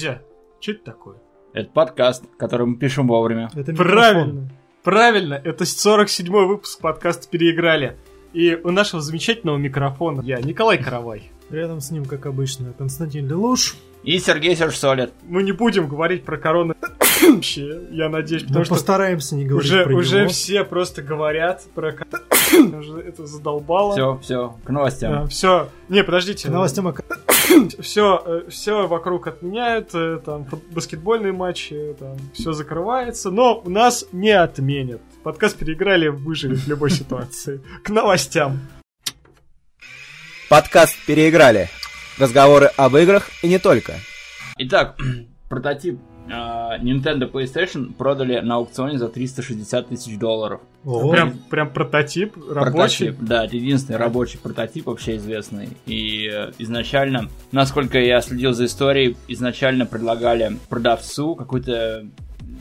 Друзья, что это такое? Это подкаст, который мы пишем вовремя. Это Правильно. Правильно, это 47-й выпуск подкаста «Переиграли». И у нашего замечательного микрофона я, Николай Каравай. Рядом с ним, как обычно, Константин Лелуш. И Сергей Сержсолид. Мы не будем говорить про корону вообще, я надеюсь, Мы потому что постараемся не говорить уже, про уже него. все просто говорят про это задолбало. Все, все, к новостям. все. Не, подождите. К новостям о- все, все вокруг отменяют, э, там баскетбольные матчи, там все закрывается, но у нас не отменят. Подкаст переиграли, выжили в любой ситуации. К новостям. Подкаст «Переиграли». Разговоры об играх и не только. Итак, прототип а, Nintendo PlayStation продали на аукционе за 360 тысяч долларов. Прям, прям прототип рабочий. Прототип, да, это единственный рабочий прототип вообще известный. И э, изначально, насколько я следил за историей, изначально предлагали продавцу какой-то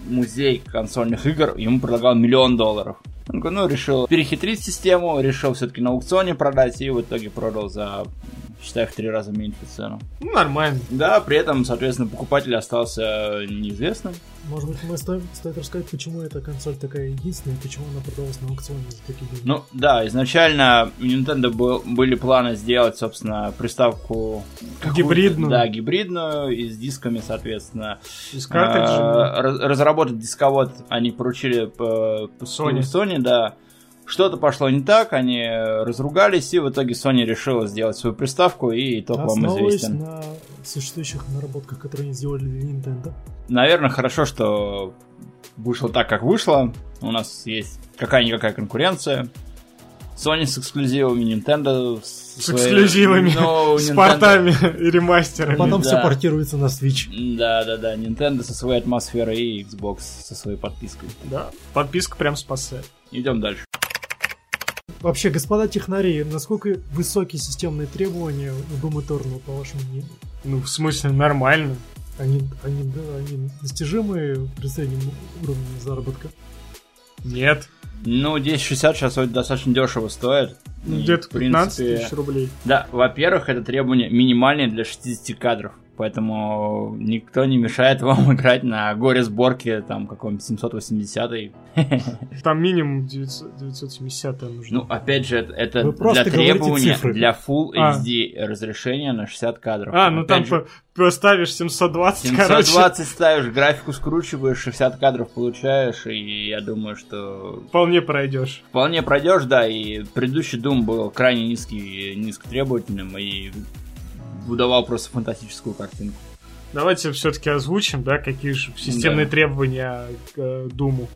музей консольных игр, ему предлагал миллион долларов. Он ну, решил перехитрить систему, решил все-таки на аукционе продать, и в итоге продал за, считай, в три раза меньше цену. Ну, нормально. Да, при этом, соответственно, покупатель остался неизвестным. Может быть, мы стоит, стоит рассказать, почему эта консоль такая единственная, и почему она продалась на аукционе за такие деньги. Ну, да, изначально у Nintendo был- были планы сделать, собственно, приставку... Гибридную. Да, гибридную, и с дисками, соответственно. Из картриджа. А, раз- разработать дисковод они поручили по, по Sony. Sony, да. Что-то пошло не так, они разругались, и в итоге Sony решила сделать свою приставку, и итог вам Основываясь известен. на существующих наработках, которые они сделали для Nintendo. Наверное, хорошо, что вышло так, как вышло. У нас есть какая-никакая конкуренция. Sony с эксклюзивами, Nintendo с, С своей- эксклюзивами, с Nintendo- портами и А ремастерами. потом да. все портируется на Switch. Да, да, да. Nintendo со своей атмосферой и Xbox со своей подпиской. Да, подписка прям спасает. Идем дальше. Вообще, господа технари, насколько высокие системные требования у Doom Eternal, по вашему мнению? Ну, в смысле, нормально. Они, они, да, они достижимые при среднем уровне заработка? Нет. Ну, 1060 сейчас достаточно дешево стоит. Ну, где-то в 15 принципе, тысяч рублей. Да, во-первых, это требование минимальное для 60 кадров. Поэтому никто не мешает вам играть на горе сборки там каком-нибудь 780 Там минимум 900 970 нужно. Ну, опять же, это, Вы для требования для Full А. HD разрешения на 60 кадров. а, ну там же, по- поставишь 720, короче. 720 ставишь, графику скручиваешь, 60 кадров получаешь, и я думаю, что Вполне пройдешь. вполне пройдешь, да, и предыдущий Doom был крайне низкий, низкотребовательным и выдавал просто фантастическую картинку. Давайте все-таки озвучим, да, какие же системные Да. требования к э, Думу.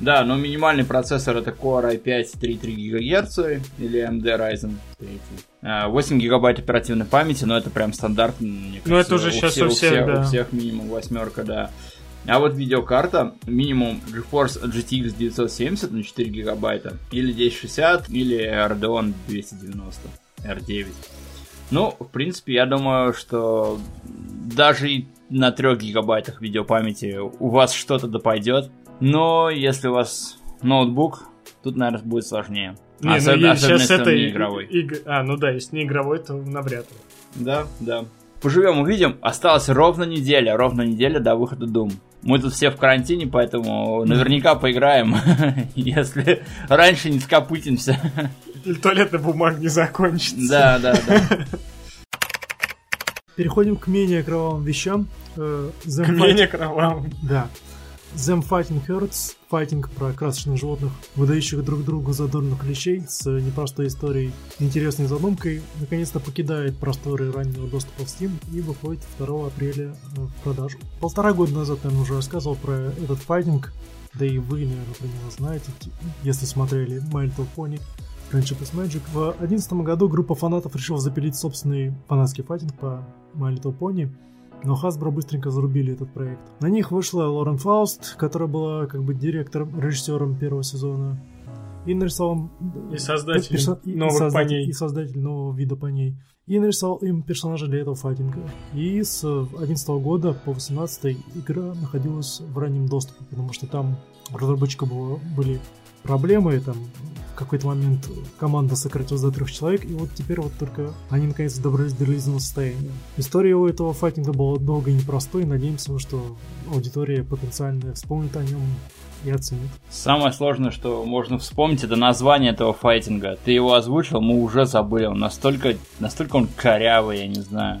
Да, но минимальный процессор это Core i5 3,3 ГГц или AMD Ryzen 3. А, 8 гигабайт оперативной памяти, но это прям стандарт. мне Ну, это кажется, уже у щас всех- у всех, да. У всех минимум восьмерка, да. А вот видеокарта минимум GeForce GTX 970 на 4 гигабайта, или 1060, или Radeon 290 R9. Ну, в принципе, я думаю, что даже и на 3 гигабайтах видеопамяти у вас что-то да пойдет. Но если у вас ноутбук, тут, наверное, будет сложнее. Не, ну Особ- е- особенно, сейчас если это не и- игровой. иг- А, ну да, если не игровой, то навряд ли. Да, да. Поживем, увидим. Осталась ровно неделя, ровно неделя до выхода Doom. Мы тут все в карантине, поэтому наверняка поиграем, если раньше не скопытимся. Или туалетная бумага не закончится. Да, да, да. Переходим к менее кровавым вещам. Э, К Fight- менее кровавым. Да. Them Fighting Hurts, файтинг про красочных животных, выдающих друг другу задорных клещей с непростой историей и интересной задумкой, наконец-то покидает просторы раннего доступа в Steam и выходит 2 апреля э, в продажу. Полтора года назад я уже рассказывал про этот файтинг, да и вы, наверное, про него знаете, если смотрели My Little Pony, Friendship is Magic. В 2011 году группа фанатов решила запилить собственный фанатский файтинг по My Little Pony, но Hasbro быстренько зарубили этот проект. На них вышла Лорен Фауст, которая была как бы директором, режиссером первого сезона. И нарисовал... И создатель персо- и- и новых создатель- поней. И создатель нового вида поней. И нарисовал им персонажа для этого файтинга. И с 2011 года по 18 игра находилась в раннем доступе, потому что там у разработчика было, были проблемы, там в какой-то момент команда сократилась до трех человек, и вот теперь вот только они наконец добрались до релизного состояния. История у этого файтинга была долгой и непростой, надеемся, что аудитория потенциальная вспомнит о нем и оценит. Самое сложное, что можно вспомнить, это название этого файтинга. Ты его озвучил, мы уже забыли. Он настолько, настолько он корявый, я не знаю.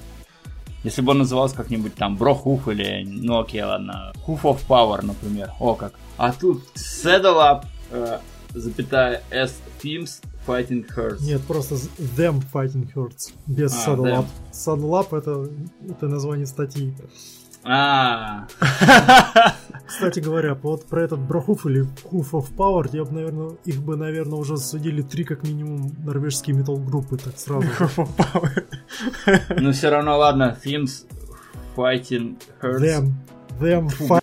Если бы он назывался как-нибудь там Бро Хуф или, ну окей, ладно, Hoof of Power, например. О как. А тут Saddle э, запятая S Themes Fighting Hurts. Нет, просто Them Fighting Hurts, без А, Saddle. Up. Saddle Up это, это название статьи. А, Кстати говоря, вот про этот Брохуф или Hoof of Power, я бы, наверное, их бы, наверное, уже судили три как минимум норвежские метал-группы, так сразу. ну все равно, ладно, Themes Fighting Hurts. Them. Them Fighting.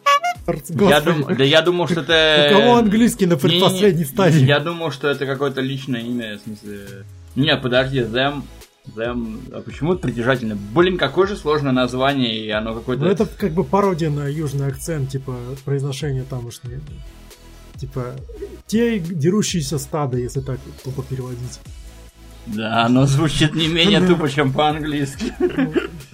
Я дум- да я думал, что это... У кого английский на предпоследней стадии? Я думал, что это какое-то личное имя, в смысле... Нет, подожди, them... Them... А почему это притяжательно? Блин, какое же сложное название, и оно какое-то... Ну это как бы пародия на южный акцент, типа произношение тамошнее. Типа те дерущиеся стада, если так тупо переводить. Да, оно звучит не менее тупо, чем по-английски.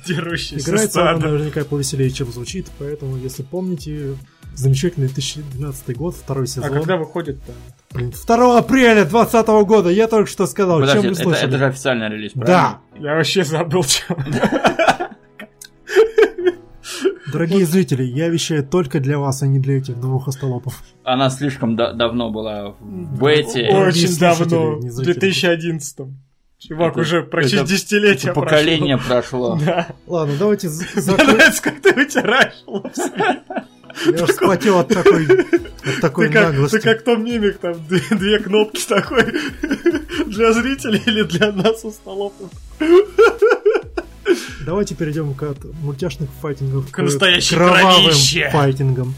Дерущийся Играется стадо. наверняка повеселее, чем звучит, поэтому, если помните, замечательный 2012 год, второй сезон. А когда выходит-то? Блин, 2 апреля 2020 года, я только что сказал, Подожди, чем вы это, слышали? это же официальный релиз, Да, правильно? Я вообще забыл, что. дорогие зрители, я вещаю только для вас, а не для этих двух остолопов. Она слишком да- давно была в бете. Очень давно, не в зрители. 2011 Чувак, Это- уже почти это десятилетие Поколение прошло. прошло. Да. Ладно, давайте закроем. нравится, как ты вытираешь. Я уж вспотел от такой, от такой Ты как, наглости. ты как том мимик, там две, две кнопки такой для зрителей или для нас у столов. Давайте перейдем к от мультяшных файтингов К настоящей кровавым кровище. файтингам.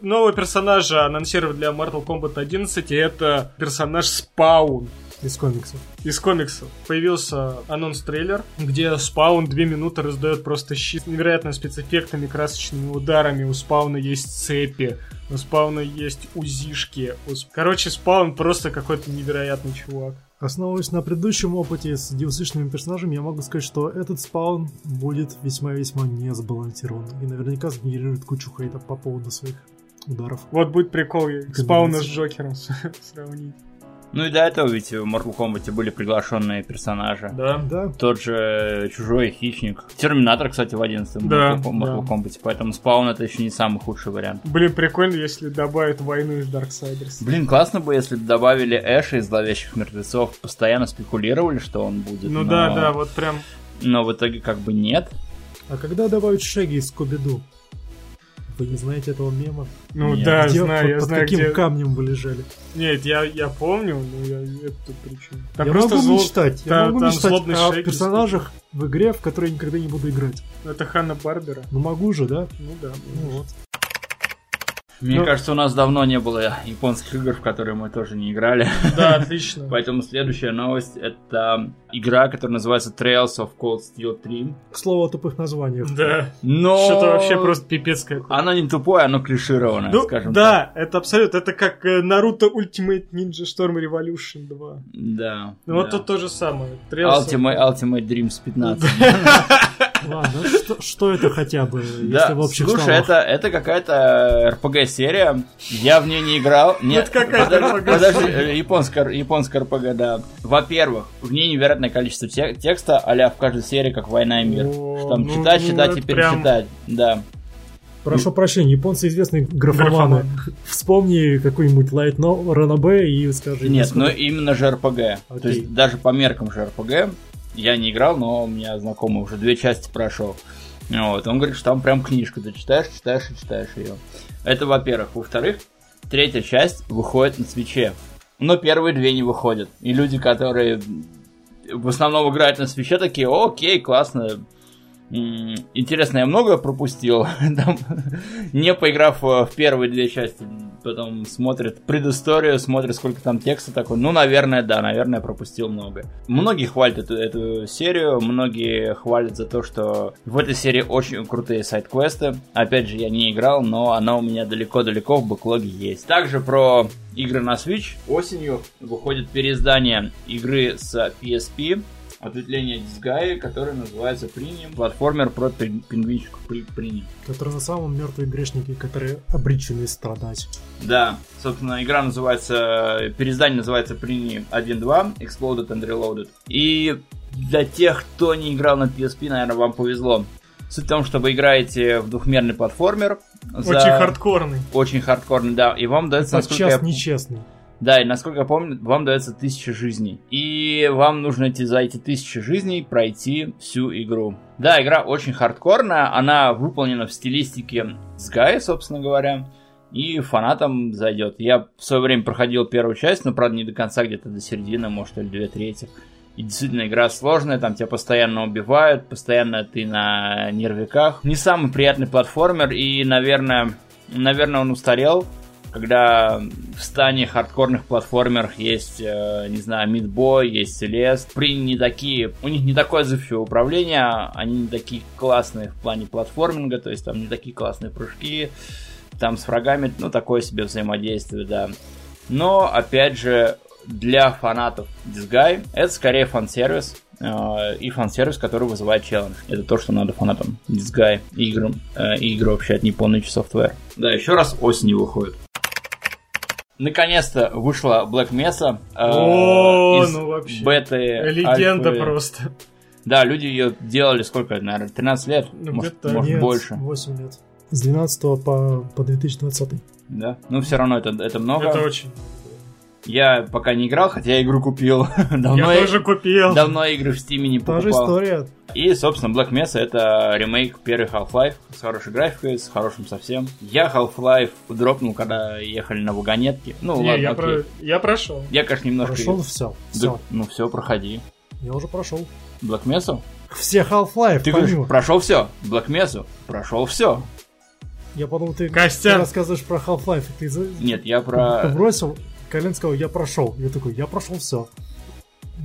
Нового персонажа анонсировали для Mortal Kombat 11, и это персонаж Спаун из комиксов. из комиксов. Появился анонс-трейлер, где Спаун две минуты раздает просто щит с невероятными спецэффектами, красочными ударами. У Спауна есть цепи, у Спауна есть узишки. Короче, Спаун просто какой-то невероятный чувак. Основываясь на предыдущем опыте с dlc персонажами, я могу сказать, что этот спаун будет весьма-весьма не сбалансирован. И наверняка сгенерирует кучу хейта по поводу своих ударов. Вот будет прикол Спауна с Джокером сравнить. Ну и до этого ведь в Mortal Kombat были приглашенные персонажи. Да. Да, Тот же Чужой Хищник. Терминатор, кстати, в 11 Да, Mortal Mortal да. Kombat. Поэтому спаун это еще не самый худший вариант. Блин, прикольно, если добавят войну из Дарксайдерс. Блин, классно бы, если бы добавили Эша из Зловещих Мертвецов. Постоянно спекулировали, что он будет. Ну но- да, да, вот прям. Но в итоге как бы нет. А когда добавят Шеги из Скуби-Ду? Вы не знаете этого мема? Ну Нет. да, Где- знаю, под, я под знаю, каким где. камнем вы лежали? Нет, я, я помню, но я это тут при чем. Там я просто могу зло- мечтать. та- я могу мечтать о персонажах в игре, в которой я никогда не буду играть. Это Ханна Барбера. Ну могу же, да? Ну да. Ну вот. Мне Ну- кажется, у нас давно не было японских игр, в которые мы тоже не играли. Да, отлично. Поэтому следующая новость это игра, которая называется Trails of Cold Steel 3. К слову о тупых названиях. Да. Но Что-то вообще просто пипец какой. Оно не тупое, оно клишированное, Ну, скажем так. да, это абсолютно, это как э, Наруто Ultimate Ninja Storm Revolution 2. Да. Ну вот да. тут то же самое. Trails of- Ultimate, Ultimate Dreams 15. Ладно, что, что это хотя бы, если Да, в общих слушай, словах? это, это какая-то RPG-серия. Я в нее не играл. Нет, Это какая-то RPG. подожди, э, японская, японская RPG, да. Во-первых, в ней невероятное количество те- текста, а в каждой серии, как «Война и мир». О, Что там ну, читать, ну, читать и это прям- перечитать. Да. Прошу прощения, японцы известные графоманы. Вспомни какой-нибудь Light No- Ранобэ и скажи... Нет, ну сколько- именно же RPG. То есть даже по меркам же RPG я не играл, но у меня знакомый уже две части прошел. Вот, он говорит, что там прям книжка, ты читаешь, читаешь и читаешь ее. Это во-первых. Во-вторых, третья часть выходит на свече. Но первые две не выходят. И люди, которые в основном играют на свече, такие, окей, классно. Интересно, я много пропустил, Там, не поиграв э, в первые две части, потом смотрит предысторию, смотрит, сколько там текста такой. Ну, наверное, да, наверное, пропустил много. Многие хвалят эту, эту серию, многие хвалят за то, что в этой серии очень крутые сайт-квесты. Опять же, я не играл, но она у меня далеко-далеко в бэклоге есть. Также про игры на Switch. Осенью выходит переиздание игры с PSP, ответвление Disgaea, которое называется Premium. Платформер про пин- пингвинчиков при- Premium. Которые на самом мертвые грешники, которые обречены страдать. Да, собственно, игра называется, переиздание называется Premium 1.2, Exploded and Reloaded. И для тех, кто не играл на PSP, наверное, вам повезло. Суть в том, что вы играете в двухмерный платформер. за- Очень хардкорный. Очень хардкорный, да. И вам дается, насколько я Подчас нечестный. Да, и насколько я помню, вам дается тысяча жизней. И вам нужно эти, за эти тысячи жизней пройти всю игру. Да, игра очень хардкорная, она выполнена в стилистике Sky, собственно говоря. И фанатам зайдет. Я в свое время проходил первую часть, но, правда, не до конца, где-то до середины, может, или две трети. И действительно, игра сложная, там тебя постоянно убивают, постоянно ты на нервиках. Не самый приятный платформер, и, наверное, наверное, он устарел когда в стане хардкорных платформерах есть, э, не знаю, Мидбой, есть Селест. При не такие, у них не такое отзывчивое управление, они не такие классные в плане платформинга, то есть там не такие классные прыжки, там с врагами, ну, такое себе взаимодействие, да. Но, опять же, для фанатов Disguy это скорее фан-сервис, э, и фан-сервис, который вызывает челлендж. Это то, что надо фанатам Disguy играм, э, игры вообще от Nippon Software. Да, еще раз осенью выходит. Наконец-то вышла Black Mesa э, О, ну вообще. беты. Легенда альфы. просто. Да, люди ее делали сколько, наверное, 13 лет? Ну, может, где-то может Нет, больше. 8 лет. С 12 по, по 2020. Да. Ну, все равно это, это много. Это очень. Я пока не играл, хотя я игру купил. давно Я тоже купил. Давно игры в Steam не Та же покупал. история. И, собственно, Black Mesa это ремейк первой Half-Life с хорошей графикой, с хорошим совсем. Я Half-Life дропнул, когда ехали на вагонетке. Ну, Не, ладно, я, окей. про... я прошел. Я, конечно, немножко... Прошел все. Да, Все. ну все, проходи. Я уже прошел. Black Mesa? Все Half-Life, Ты говоришь, прошел все. Black Mesa? Прошел все. Я подумал, ты, Костян. ты рассказываешь про Half-Life. и Ты, Нет, я ты про... бросил, Колен сказал, я прошел. Я такой, я прошел все.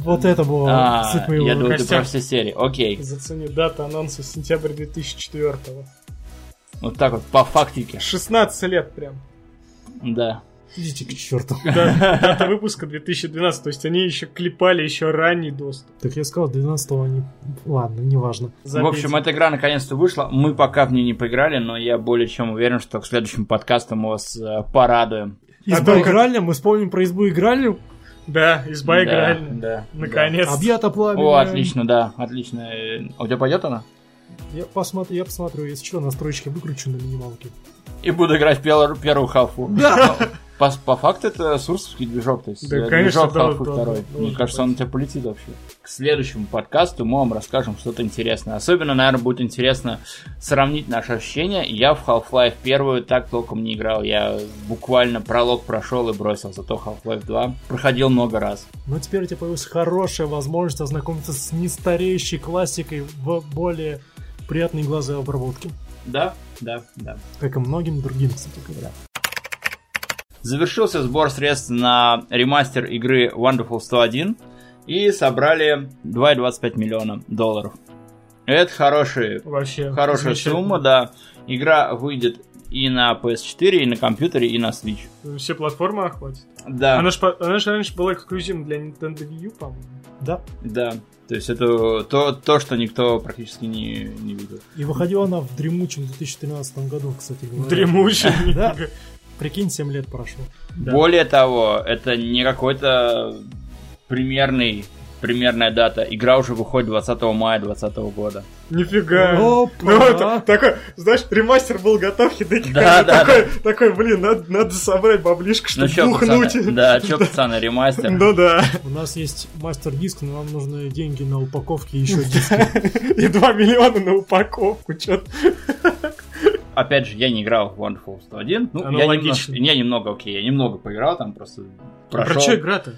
Вот это было А, я думал, ты про все серии. Окей. Зацени дата анонса сентябрь 2004 Вот так вот, по фактике. 16 лет прям. Да. Идите к черту. Да, дата выпуска 2012, то есть они еще клепали еще ранний доступ. Так я сказал, 12 они... Ладно, неважно. В общем, эта игра наконец-то вышла. Мы пока в ней не поиграли, но я более чем уверен, что к следующему подкасту мы вас э, порадуем. Изба только- игральня, мы вспомним про избу игральню. Да, изба Да, игральная. Да. Наконец. Объято да. пламя. О, отлично, да, отлично. А у тебя пойдет она? Я, посмотрю, я посмотрю, если что, настройки выключу на минималке. И буду играть в пел- первую халфу. Да! По, по факту это сурсовский движок, то есть Да, э, конечно, движок да, халфы да, да, Мне кажется, он у тебя полетит вообще. К следующему подкасту мы вам расскажем что-то интересное. Особенно, наверное, будет интересно сравнить наши ощущения. Я в Half-Life первую так толком не играл. Я буквально пролог прошел и бросил. Зато Half-Life 2 проходил много раз. Но теперь у тебя появилась хорошая возможность ознакомиться с нестареющей классикой в более приятной глаза обработке. Да, да, да. Как и многим другим, кстати говоря. Завершился сбор средств на ремастер игры Wonderful 101 и собрали 2,25 миллиона долларов. Это хорошие, Вообще. хорошая сумма, да. Игра выйдет и на PS4, и на компьютере, и на Switch. Все платформы охватит. Да, Она же она ж раньше была эксклюзивом для Nintendo Wii U, по-моему. Да. да. То есть это то, то что никто практически не, не видел. И выходила она в дремучем 2013 году, кстати говоря. Дремучий. Да. Прикинь, 7 лет прошло. Да. Более того, это не какой-то примерный, примерная дата. Игра уже выходит 20 мая 2020 года. Нифига. Опа! Ну, это такой, знаешь, ремастер был готов, Хидеки Да, да, такой, такой, блин, надо, надо собрать баблишко, Ну чтобы чё, бухнуть. пацаны, да, чё, пацаны, ремастер. Ну да. У нас есть мастер-диск, но нам нужны деньги на упаковке и еще диски. И 2 миллиона на упаковку, чё Опять же, я не играл в Wonderful 101. Ну, Оно я логично. немножко, я немного, окей, я немного поиграл там, просто Про прошел. что игра-то?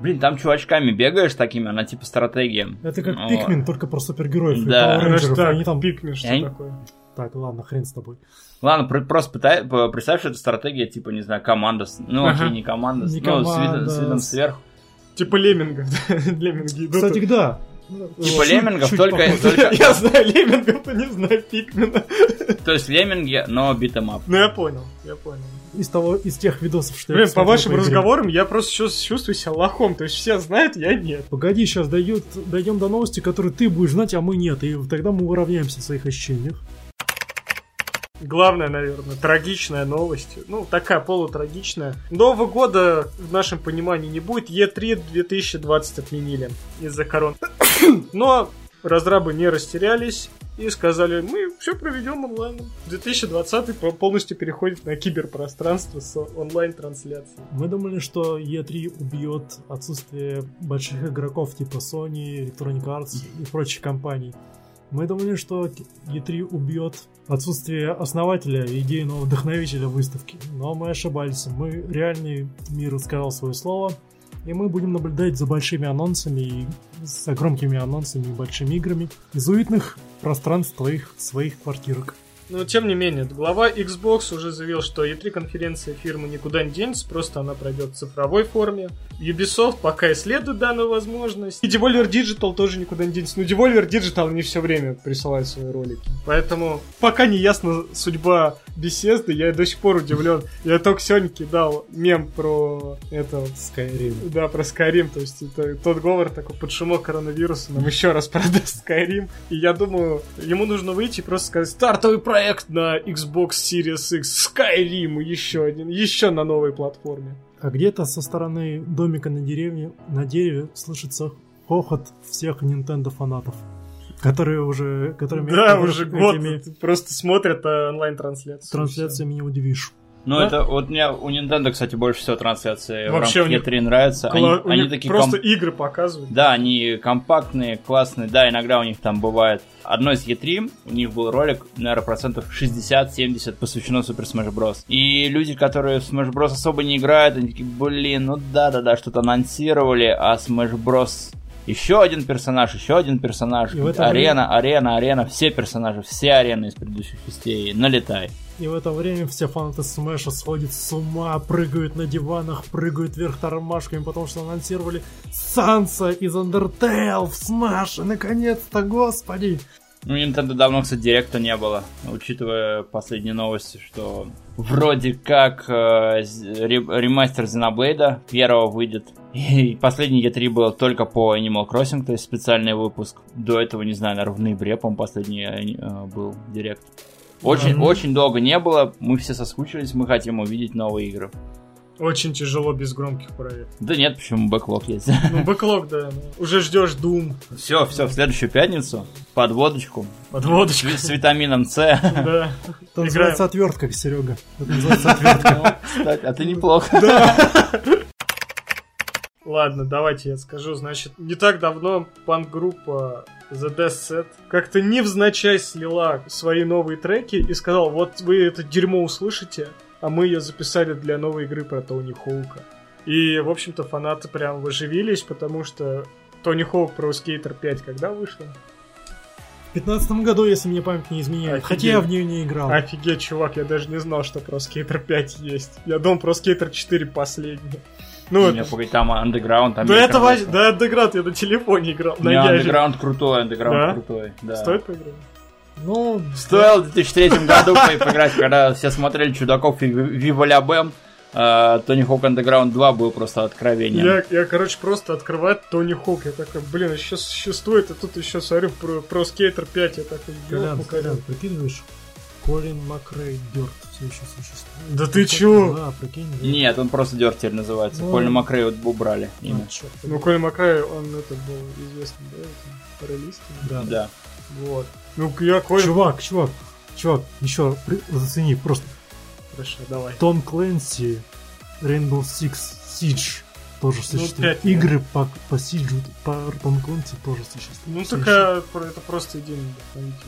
Блин, там чувачками бегаешь такими, она типа стратегия. Это как Вот. Пикмен, только про супергероев Да. и Power Rangers. так, Они там... Пикмен, что Я не- такое? Так, ладно, хрен с тобой. Ладно, про- просто пытай- представь, что это стратегия, типа, не знаю, команда. с- Ну, Ага. окей, не команда. с- Не ну, с видом, команда, с видом с- сверху. Типа леммингов, да, лемминги идут. Кстати, да. Типа леммингов, только, Я знаю леммингов, но не знаю Pikmin а. То есть лемминги, но beat 'em up. Ну я понял, я понял. Из того, из тех видосов, что я Блин, по посмотрел вашим игре. разговорам я просто сейчас чувствую себя лохом. То есть все знают, я нет. Погоди, сейчас дойдет, дойдем до новости, которые ты будешь знать, а мы нет. И тогда мы уравняемся в своих ощущениях. Главная, наверное, трагичная новость. Ну, такая полутрагичная. Нового года в нашем понимании не будет. E3 2020 отменили из-за корон. Но разрабы не растерялись и сказали, мы все проведем онлайн. 2020 по- полностью переходит на киберпространство с онлайн-трансляцией. Мы думали, что E3 убьет отсутствие больших игроков типа Sony, Electronic Arts и прочих компаний. Мы думали, что E3 убьет отсутствие основателя идейного вдохновителя выставки. Но мы ошибались. Мы реальный мир сказал свое слово. И мы будем наблюдать за большими анонсами и с громкими анонсами и большими играми из уютных пространств твоих своих квартирок. Но тем не менее, глава Xbox уже заявил, что E3 конференция фирмы никуда не денется, просто она пройдет в цифровой форме. Ubisoft пока исследует данную возможность. И Devolver Digital тоже никуда не денется. Но Devolver Digital не все время присылает свои ролики. Поэтому пока не ясна судьба беседы, я до сих пор удивлен. Я только сегодня кидал мем про это Skyrim. да, про Skyrim, то есть это тот говор такой под шумок коронавируса нам еще раз продаст Skyrim. И я думаю, ему нужно выйти и просто сказать стартовый проект на Xbox Series X, Skyrim еще один, еще на новой платформе. А где-то со стороны домика на деревне, на дереве слышится хохот всех Nintendo фанатов, которые уже, которыми да, этими уже год просто смотрят а, онлайн-трансляцию. трансляциями не удивишь. Ну, Да? это вот мне у Nintendo, кстати, больше всего трансляции Вообще в рамках E3 нравятся. Они, Кла- у они них такие просто ком- игры показывают. Да, они компактные, классные. Да, иногда у них там бывает. Одно из E3, у них был ролик, наверное, процентов 60-70 посвящено Super Smash Bros. И люди, которые в Smash Bros особо не играют, они такие, блин, ну да-да-да, что-то анонсировали, а Smash Bros еще один персонаж, еще один персонаж, арена, арена, арена, все персонажи, все арены из предыдущих частей, налетай. И в это время все фанаты Smash а сходят с ума, прыгают на диванах, прыгают вверх тормашками, потому что анонсировали Sans а из Undertale в Smash. Наконец-то, господи! Ну, Nintendo давно, кстати, Direct а не было, учитывая последние новости, что вроде как э, ремастер Xenoblade первого выйдет. И последний E3 был только по Animal Crossing, то есть специальный выпуск. До этого, не знаю, наверное, в ноябре, по-моему, последний э, был Direct. Очень, Мгм. очень долго не было, мы все соскучились, мы хотим увидеть новые игры. Очень тяжело без громких проектов. Да нет, почему бэклог есть. Ну, бэклог, да. ну, Уже ждешь Doom, Все, все, в следующую пятницу под водочку подводочку. с витамином С. Да. Это Играем. называется отвертка, Серега. Это называется отвертка. Кстати, а ты неплохо. Ладно, давайте я скажу. Значит, не так давно панк-группа The Death Set как-то невзначай слила свои новые треки и сказал, вот вы это дерьмо услышите, а мы ее записали для новой игры про Тони Хоука. И, в общем-то, фанаты прям выживились, потому что Тони Хоук про Skater 5 когда вышла? В 15 году, если мне память не изменяет. Офигеть. Хотя я в нее не играл. Офигеть, чувак, я даже не знал, что про Skater 5 есть. Я думал про Skater 4 последний. Ну, У меня погоди, там андеграунд, там да это вообще, да, Underground я на телефоне играл. Не, андеграунд крутой, андеграунд Да? крутой. Да. Стоит поиграть? Ну, Стоило в 2003 году по- поиграть, когда все смотрели Чудаков и Viva La Bam. а, Tony Hawk Underground 2 был просто откровением. Я, я, короче, просто открываю Tony Hawk. Я такой, блин, еще существует, а тут еще смотрю про, Pro Skater 5. Я такой, Колян. Колян, прикидываешь? Colin McRae Dirt все еще существует. Да ты чё? Да, прикинь. да. Нет, он просто Дёрт теперь называется. Ну. Колин Макрей вот убрали имя. А, чёрт. Ну, Колин Макрай, он это был известный, да, этим паралистом. Да. Да. Вот. Ну, я Колин... Чувак, чувак, чувак, еще зацени просто. Хорошо, давай. Том Клэнси, Rainbow Six Siege тоже существует. Ну, опять, да. Игры по, по Сиджу, по Том Клэнси тоже существуют. Ну, только про- это просто идейный вдохновитель.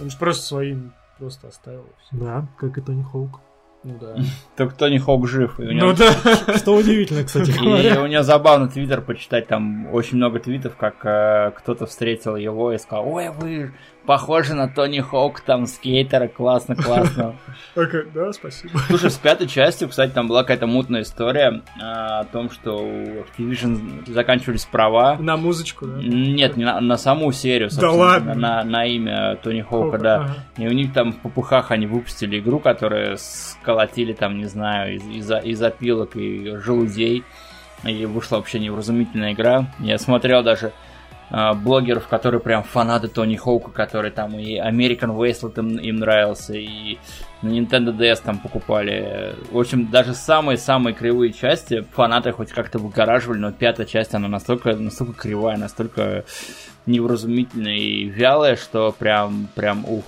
Он же просто своим просто оставил. Да, как и Тони Хоук. Ну да. Только Тони Хоук жив. И у него Ну да. Что удивительно, кстати И у него забавно твиттер почитать, там очень много твитов, как э, кто-то встретил его и сказал, ой, вы похожи на Тони Хоук, там, скейтера, классно, классно. Окей, да, спасибо. Слушай, с пятой частью, кстати, там была какая-то мутная история э, о том, что у Activision заканчивались права. На музычку, да? Нет, не на, на саму серию, Да ладно? На, на имя Тони Хоука, да. ага. И у них там в попухах они выпустили игру, которую сколотили там, не знаю, из, из, из опилок и желудей. И вышла вообще невразумительная игра. Я смотрел даже блогеров, которые прям фанаты Тони Хоука, которые там и American Wasteland им, им нравился, и на Nintendo DS там покупали. В общем, даже самые-самые кривые части фанаты хоть как-то выгораживали, но пятая часть, она настолько, настолько кривая, настолько невразумительная и вялая, что прям, прям ух.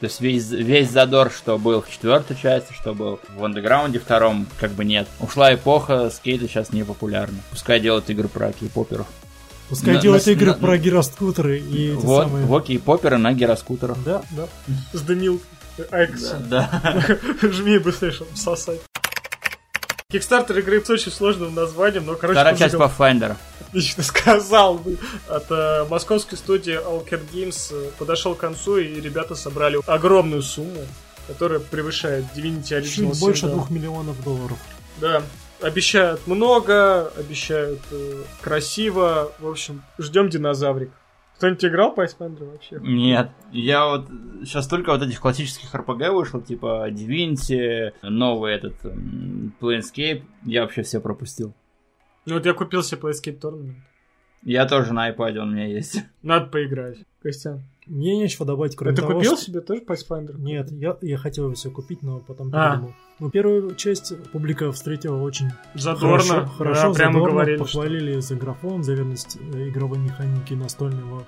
То есть весь, весь задор, что был в четвертой части, что был в андеграунде втором, как бы нет. Ушла эпоха, скейты сейчас не популярны. Пускай делают игры про кей-поперов. Пускай на- делают на- игры на- про гироскутеры и эти Вот, самые... вот кей-поперы на гироскутерах. Да, да. С Демил Экс. Да. Жми быстрее, чтобы сосать. Кикстартер игры с очень сложным названием, но, короче, Вторая часть музыка- Pathfinder. отлично сказал бы. От э, московской студии Allcat Games э, подошел к концу, и ребята собрали огромную сумму, которая превышает Divinity Original Чуть больше 2. двух миллионов долларов. Да. Обещают много, обещают э, красиво. В общем, ждем динозаврик. Кто-нибудь играл Pathfinder вообще? Нет, я вот сейчас только вот этих классических RPG вышел, типа Divinity, новый этот Planescape, я вообще все пропустил. Ну вот я купил себе Playscape Tournament. Я тоже на iPad, он у меня есть. Надо поиграть. Костян, Мне нечего добавить, кроме ты того, купил что- себе тоже Pathfinder? Нет, я, я хотел все купить, но потом А. передумал. Ну, первую часть публика встретила очень Задорно. хорошо, хорошо да, прямо задорно, говорили, что- похвалили за графон, за верность э, игровой механики настольного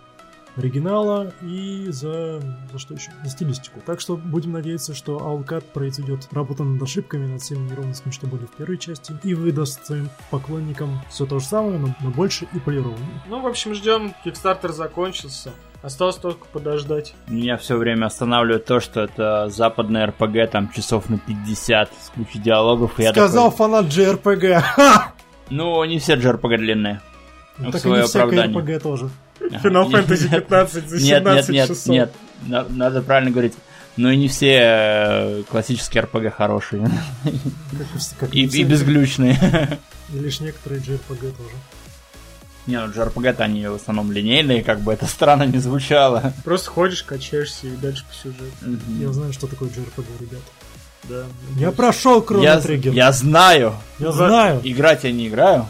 оригинала и за, за что еще? За стилистику. Так что будем надеяться, что Алкат произведет работу над ошибками, над всеми неровностями, что были в первой части, и выдаст своим поклонникам все то же самое, но, но больше и полированнее. Ну, в общем, ждем. Кикстартер закончился. Осталось только подождать. Меня все время останавливает то, что это западная RPG, там часов на 50 с кучей диалогов. и я Сказал такой, фанат JRPG. Ну, не все JRPG длинные. Ну, В так и свое не всякое оправдание. RPG тоже. Final Fantasy 15 за 17 Нет, нет, нет, часов. нет. На- Надо правильно говорить. Ну и не все э, классические RPG хорошие. Как и, как И, и безглючные. И лишь некоторые JRPG тоже. Не, ну JRPG-то они в основном линейные, как бы это странно не звучало. Просто ходишь, качаешься и дальше по сюжету. Я знаю, что такое JRPG, ребят. Да. Я прошел Я, Chrono Trigger. я знаю. Я знаю. Играть я не играю.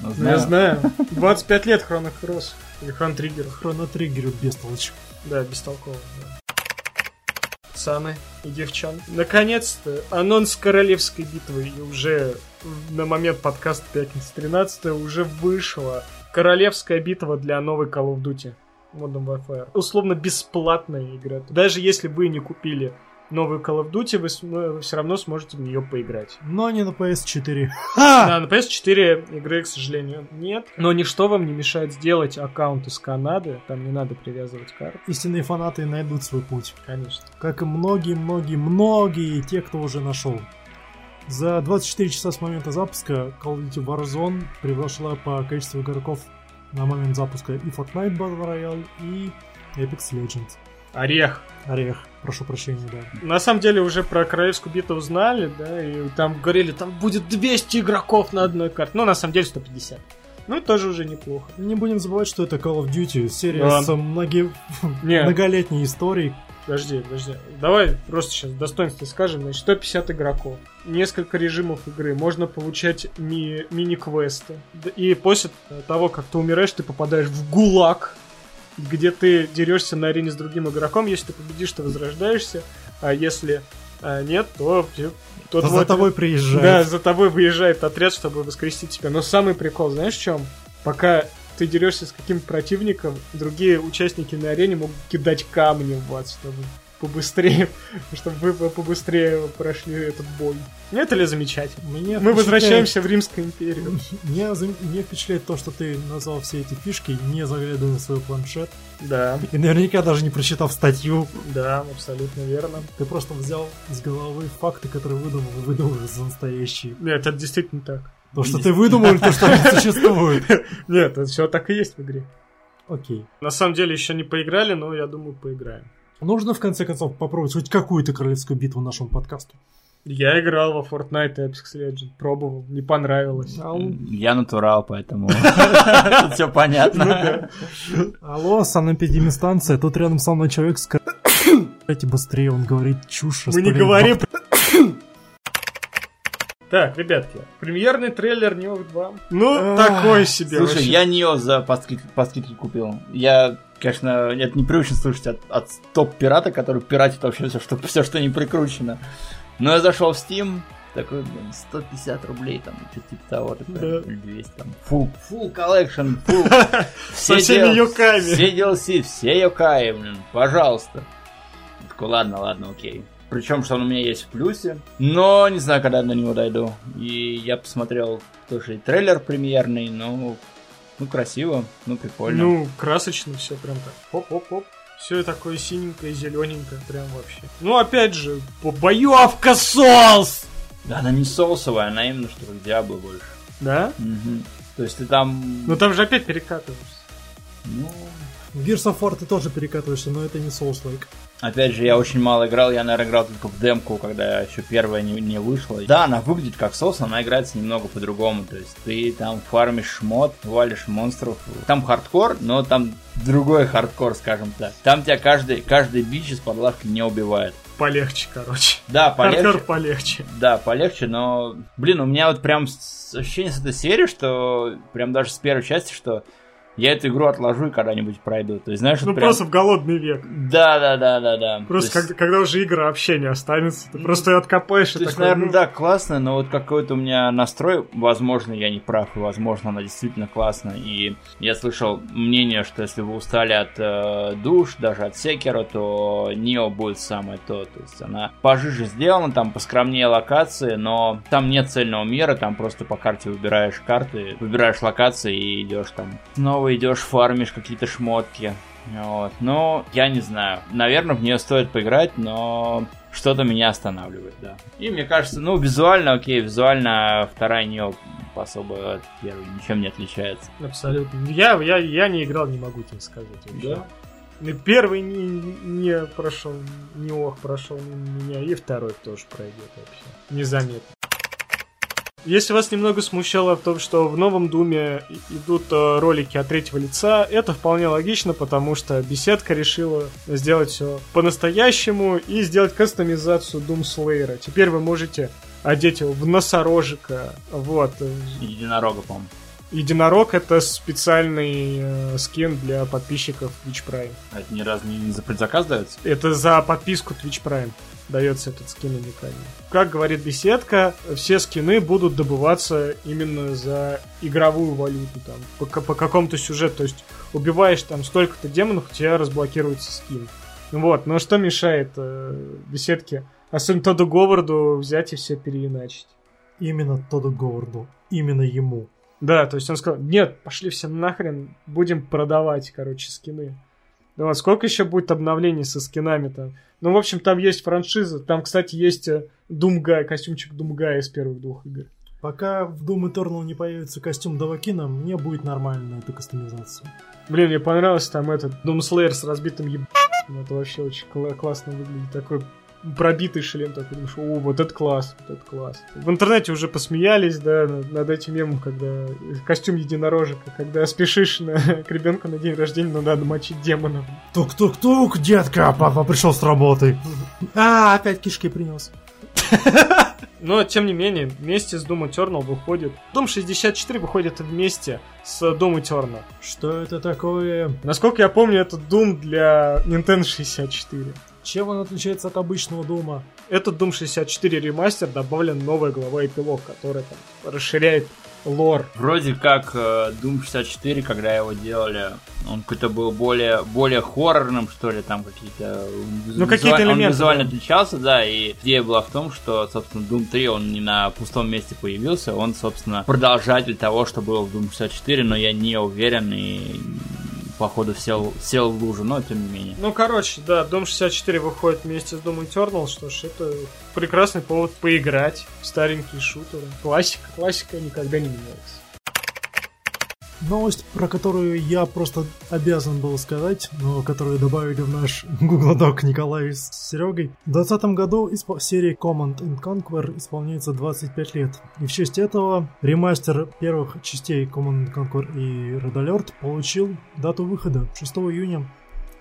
но Ну, я знаю. знаю. 25 лет Хроно Кросс. Или Хрон Триггер. Chrono Trigger без толчка. Да, бестолково. Да. Пацаны и девчон. Наконец-то анонс королевской битвы и уже на момент подкаста пятница 13 уже вышла королевская битва для новой Call of Duty Modern Warfare. Условно бесплатная игра. Даже если вы не купили новую Call of Duty, вы, все равно сможете в нее поиграть. Но не на PS4. Да, на PS4 игры, к сожалению, нет. Но ничто вам не мешает сделать аккаунт из Канады. Там не надо привязывать карту. Истинные фанаты найдут свой путь. Конечно. Как и многие-многие-многие те, кто уже нашел. За 24 часа с момента запуска Call of Duty Warzone превзошла по количеству игроков на момент запуска и Fortnite Battle Royale, и Apex Legends. Орех. Орех, прошу прощения, да. На самом деле уже про королевскую битву узнали, да, и там говорили, там будет 200 игроков на одной карте. Ну, на самом деле 150. Ну, тоже уже неплохо. Не будем забывать, что это Call of Duty, серия Да. с многи... Не, многолетней историей. Подожди, подожди. Давай просто сейчас достоинство скажем. Значит, 150 игроков. Несколько режимов игры. Можно получать ми- мини-квесты. И после того, как ты умираешь, ты попадаешь в ГУЛАГ, где ты дерешься на арене с другим игроком. Если ты победишь, ты возрождаешься. А если а, нет, то, то твой за тобой приезжает. Да, за тобой выезжает отряд, чтобы воскресить тебя. Но самый прикол, знаешь в чем? Пока ты дерешься с каким-то противником, другие участники на арене могут кидать камни в вас, чтобы побыстрее, чтобы вы бы побыстрее прошли этот бой. Нет ли замечательно? Мне Мы впечатляет- возвращаемся в Римскую империю. Меня, за- меня впечатляет то, что ты назвал все эти фишки, не заглядывая на свой планшет. Да, И наверняка даже не прочитав статью, да, абсолютно верно. ты просто взял с головы факты, которые выдумал, и выдумал за настоящие. Нет, это действительно так. То, что ты выдумал, то, что они существуют. Нет, это все так и есть в игре. Окей. На самом деле еще не поиграли, но я думаю, поиграем. Нужно, в конце концов, попробовать хоть какую-то королевскую битву нашему подкасту. Я играл во Fortnite и Apex Legends, пробовал, не понравилось. Ау. Я натурал, поэтому все Ну понятно. Алло, санэпидемистанция, тут рядом со мной человек с... Давайте быстрее, он говорит чушь. Мы не говорим... Так, ребятки, премьерный трейлер Нью 2. Ну, такой себе. Слушай, вообще. я Нио за по скидке, по скидке купил. Я, конечно, это непривычно слышать от, от топ-пирата, который пиратит вообще все, что, все, что не прикручено. Но я зашел в Steam, такой, блин, 150 рублей, там, что-то типа того, такой, Да. или 200, там, full, full collection, full. Со Все всеми юками. Все DLC, все юкаи, блин, пожалуйста. Такой, ладно, ладно, окей. Причем, что он у меня есть в плюсе. Но не знаю, когда до него дойду. И я посмотрел тоже и трейлер премьерный, ну, ну красиво, ну прикольно. Ну, красочно все прям так. Хоп-хоп-хоп. Все такое синенькое, зелененькое, прям вообще. Ну, опять же, по- боевка Souls! Да, она не соусовая, она именно что как Diablo больше. Да? Мгм. То есть ты там... Ну там же опять перекатываешься. ну, В Gears of War ты тоже перекатываешься, но это не Souls-like. Опять же, я очень мало играл, я, наверное, играл только в демку, когда еще первая не, не вышла. Да, она выглядит как но она играется немного по-другому. То есть ты там фармишь шмот, валишь монстров. Там хардкор, но там другой хардкор, скажем так. Там тебя каждый, каждый бич из-под лавки не убивает. Полегче, короче. Да, полегче. Хардкор полегче. Да, полегче, но, блин, у меня вот прям ощущение с этой серии, что прям даже с первой части, что я эту игру отложу и когда-нибудь пройду. То есть, знаешь, Ну вот прям... просто в голодный век. Да, да, да, да, да. Просто То есть- когда, когда уже игра вообще не останется, ты просто ее откопаешь и То есть, такой, наверное, ну, да, классно, но вот какой-то у меня настрой, возможно, я не прав, и возможно, она действительно классная. И я слышал мнение, что если вы устали от э, душ, даже от Sekiro, то Nioh будет самое то. То есть она пожиже сделана, там поскромнее локации, но там нет цельного мира, там просто по карте выбираешь карты, выбираешь локации и идешь там. Снова идешь, фармишь какие-то шмотки. Вот. Но я не знаю. Наверное, в нее стоит поиграть, но что-то меня останавливает, да. И мне кажется, ну, визуально, окей, визуально вторая нее особо от первой ничем не отличается. абсолютно. Я, я, я не играл, не могу тебе сказать вообще. Да? И Первый не, не прошел, не ох прошел меня, и второй тоже пройдет вообще. Незаметно. Если вас немного смущало в том, что в новом Думе идут э, ролики от третьего лица, это вполне логично, потому что беседка решила сделать все по-настоящему и сделать кастомизацию Doom Slayer. Теперь вы можете одеть его в носорожика, вот, Единорога, по-моему. Единорог это специальный э, скин для подписчиков Twitch Prime. А это ни разу не за предзаказ дается? Это за подписку Twitch Prime дается этот скин уникальный. Как говорит беседка, все скины будут добываться именно за игровую валюту, там, по, по какому-то сюжету. То есть убиваешь там столько-то демонов, у тебя разблокируется скин. Вот, но что мешает э, беседке, особенно Тоду Говарду, взять и все переиначить? Именно Тодду Говарду. Именно ему. Да, то есть он сказал, нет, пошли все нахрен, будем продавать, короче, скины. Ну вот, сколько еще будет обновлений со скинами там? Ну, в общем, там есть франшиза, там, кстати, есть э, Думгай, костюмчик Думгая из первых двух игр. Пока в Doom Eternal не появится костюм Давакина, мне будет нормально эта кастомизация. Блин, мне понравился там этот Doom Slayer с разбитым еб... Это вообще очень кла- классно выглядит. Такой пробитый шлем такой, думаешь, о, вот это класс, вот это класс. В интернете уже посмеялись, да, над, над этим мемом, когда костюм единорожика, когда спешишь на, к ребенку на день рождения, но надо мочить демонов. Тук-тук-тук, детка, папа пришел с работы. А, опять кишки принес. Но, тем не менее, вместе с Doom Eternal выходит... Doom 64 выходит вместе с Doom Eternal. Что это такое? Насколько я помню, это Doom для Nintendo 64. Чем он отличается от обычного Дума? Этот Doom 64 ремастер добавлен новая глава эпилог, которая там расширяет лор. Вроде как э, Doom 64, когда его делали, он какой-то был более, более хоррорным, что ли, там какие-то... Ну, какие-то Он элементы, визуально да. отличался, да, и идея была в том, что, собственно, Doom 3, он не на пустом месте появился, он, собственно, продолжатель того, что было в Doom 64, но я не уверен и походу сел, сел в лужу, но тем не менее. Ну, короче, да, Дом 64 выходит вместе с Doom Eternal, что ж, это прекрасный повод поиграть в старенькие шутеры. Классика, классика никогда не меняется. Новость, про которую я просто обязан был сказать, но которую добавили в наш Doc Николай с Серегой. В 2020 году испо- серии Command and Conquer исполняется 25 лет. И в честь этого ремастер первых частей Command and Conquer и Red Alert получил дату выхода 6 июня.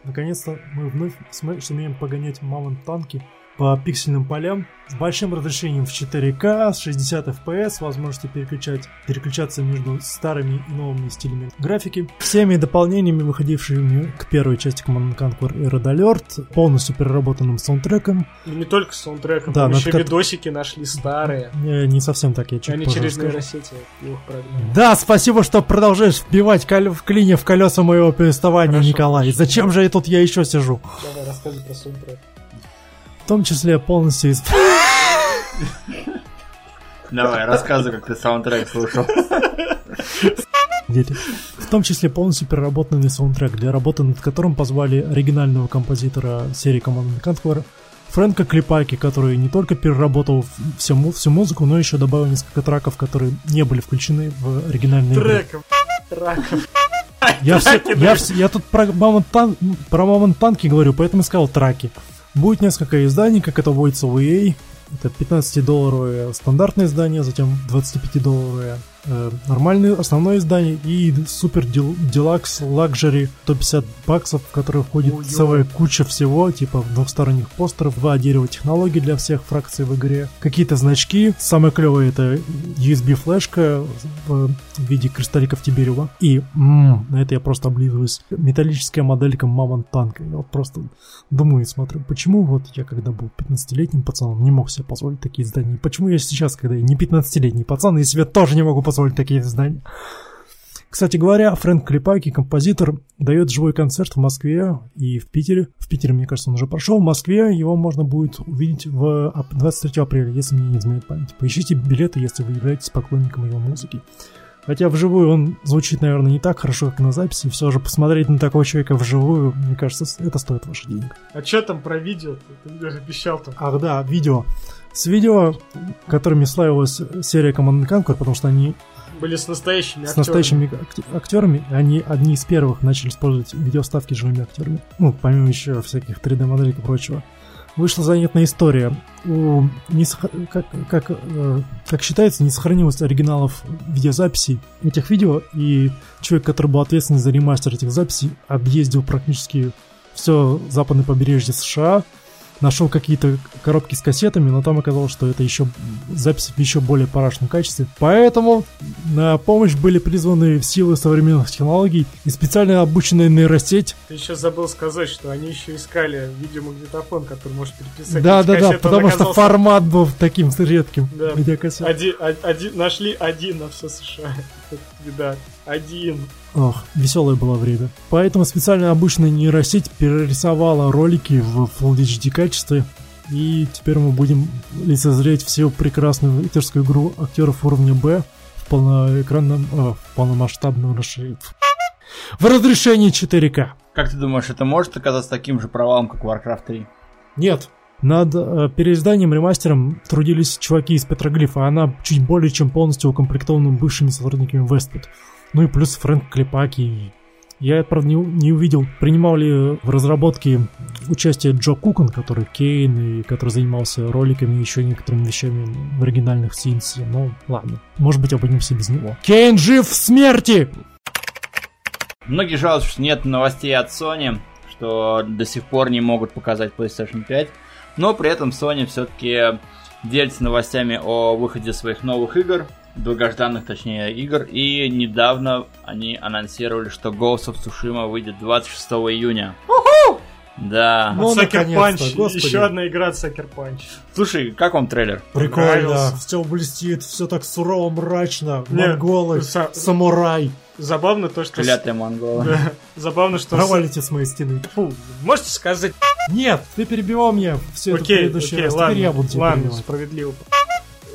Наконец-то мы вновь сумеем погонять мамонт танки по пиксельным полям с большим разрешением в 4К, с 60 FPS, возможностью переключать, переключаться между старыми и новыми стилями графики. Всеми дополнениями, выходившими к первой части Command Conquer и Red Alert, полностью переработанным саундтреком. И не только с саундтреком, Да, там еще это- видосики нашли старые. Не, не совсем так, я чуть Они через расскажу. нейросети их прогнали. Да, спасибо, что продолжаешь вбивать кол- в клине в колеса моего повествования, Хорошо, Николай. Зачем же я тут я еще сижу? Давай, рассказывай про саундтрек. В том числе полностью исп- Давай, рассказывай, как ты саундтрек слушал. В том числе полностью переработанный саундтрек, для работы над которым позвали оригинального композитора серии Command Conquer Фрэнка Клипаки, который не только переработал всю, всю музыку, но еще добавил несколько треков, которые не были включены в оригинальные игры. Треком. Траком. Я, все- я, я тут про Мамонт Тан- про Мамонт танки говорю, поэтому сказал траки. Будет несколько изданий, как это водится в EA. Это 15-долларовое стандартное издание, затем 25-долларовое э, нормальное основное издание и супер дел- делакс лакжери 150 баксов, в который входит Ой-ой. целая куча всего, типа двухсторонних постеров, два дерева технологий для всех фракций в игре, какие-то значки. Самое клевое это USB флешка в виде кристалликов Тиберева. И м, на это я просто облизываюсь. Металлическая моделька Мамонт танка. Я вот просто думаю и смотрю, почему вот я когда был 15-летним пацаном не мог себе позволить такие издания. Почему я сейчас, когда я не 15-летний пацан, и себе тоже не могу позволить такие издания. Кстати говоря, Фрэнк Клипаки, композитор, дает живой концерт в Москве и в Питере. В Питере, мне кажется, он уже прошел. В Москве его можно будет увидеть в ап- 23 апреля, если мне не изменяет память. Поищите билеты, если вы являетесь поклонником его музыки. Хотя вживую он звучит, наверное, не так хорошо, как на записи. Все же посмотреть на такого человека вживую, мне кажется, это стоит ваших денег. А что там про видео? Ты даже обещал там. Ах да, видео. С видео, которыми славилась серия Command Conquer, потому что они Были с настоящими с актерами. настоящими акт- актерами, они одни из первых начали использовать видеоставки с живыми актерами. Ну, помимо еще всяких 3D-моделек и прочего. Вышла занятная история. У, не сох- как, как, э, как считается, не сохранилось оригиналов видеозаписей этих видео, и человек, который был ответственный за ремастер этих записей, объездил практически все западное побережье США, нашел какие-то коробки с кассетами, но там оказалось, что это еще запись в еще более парашном качестве. Поэтому на помощь были призваны силы современных технологий и специально обученная нейросеть. Ты еще забыл сказать, что они еще искали видеомагнитофон, который может переписать. Да, да, да, потому что формат был таким редким. Да. Один, один- нашли один на все США. Беда. Один. Ох, веселое было время. Поэтому специально обычная нейросеть перерисовала ролики в Full HD качестве. И теперь мы будем лицезреть всю прекрасную актерскую игру актеров уровня Б в полноэкранном, э, в полномасштабном расширении. В разрешении 4К. Как ты думаешь, это может оказаться таким же провалом, как Warcraft 3? Нет. Над э, переизданием, ремастером трудились чуваки из Петроглифа, а она чуть более чем полностью укомплектована бывшими сотрудниками Westwood. Ну и плюс Фрэнк Клепаки. Я, правда, не, не увидел, принимал ли в разработке участие Джо Кукон, который Кейн, и который занимался роликами и еще некоторыми вещами в оригинальных Синсе. Ну, ладно. Может быть, обойдемся без него. Кейн жив в смерти! Многие жалуются, что нет новостей от Sony, что до сих пор не могут показать PlayStation 5. Но при этом Sony все-таки делится новостями о выходе своих новых игр, долгожданных, точнее, игр. И недавно они анонсировали, что Ghost of Tsushima выйдет 26 июня. Да. Ну, Sucker наконец-то, Punch. Еще одна игра от Sucker Punch. Слушай, как вам трейлер? Прикольно, все блестит, все так сурово, мрачно, Не, монголы, са- самурай. Забавно то, что... Клятая монгола. Да. Забавно, что... Провалите с моей стены. Фу, можете сказать... Нет, ты перебивал меня все это Окей, предыдущий окей, раз. ладно, Теперь я буду тебя ладно, перебивать. справедливо.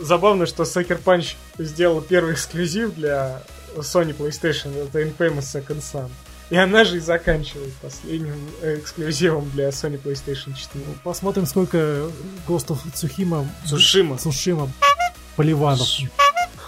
Забавно, что Sucker Punch сделал первый эксклюзив для Sony PlayStation, это Infamous Second Son. И она же и заканчивает последним э, эксклюзивом для Sony PlayStation 4. Посмотрим, сколько Ghost of Tsushima, Сушима. Сушима, Поливанов.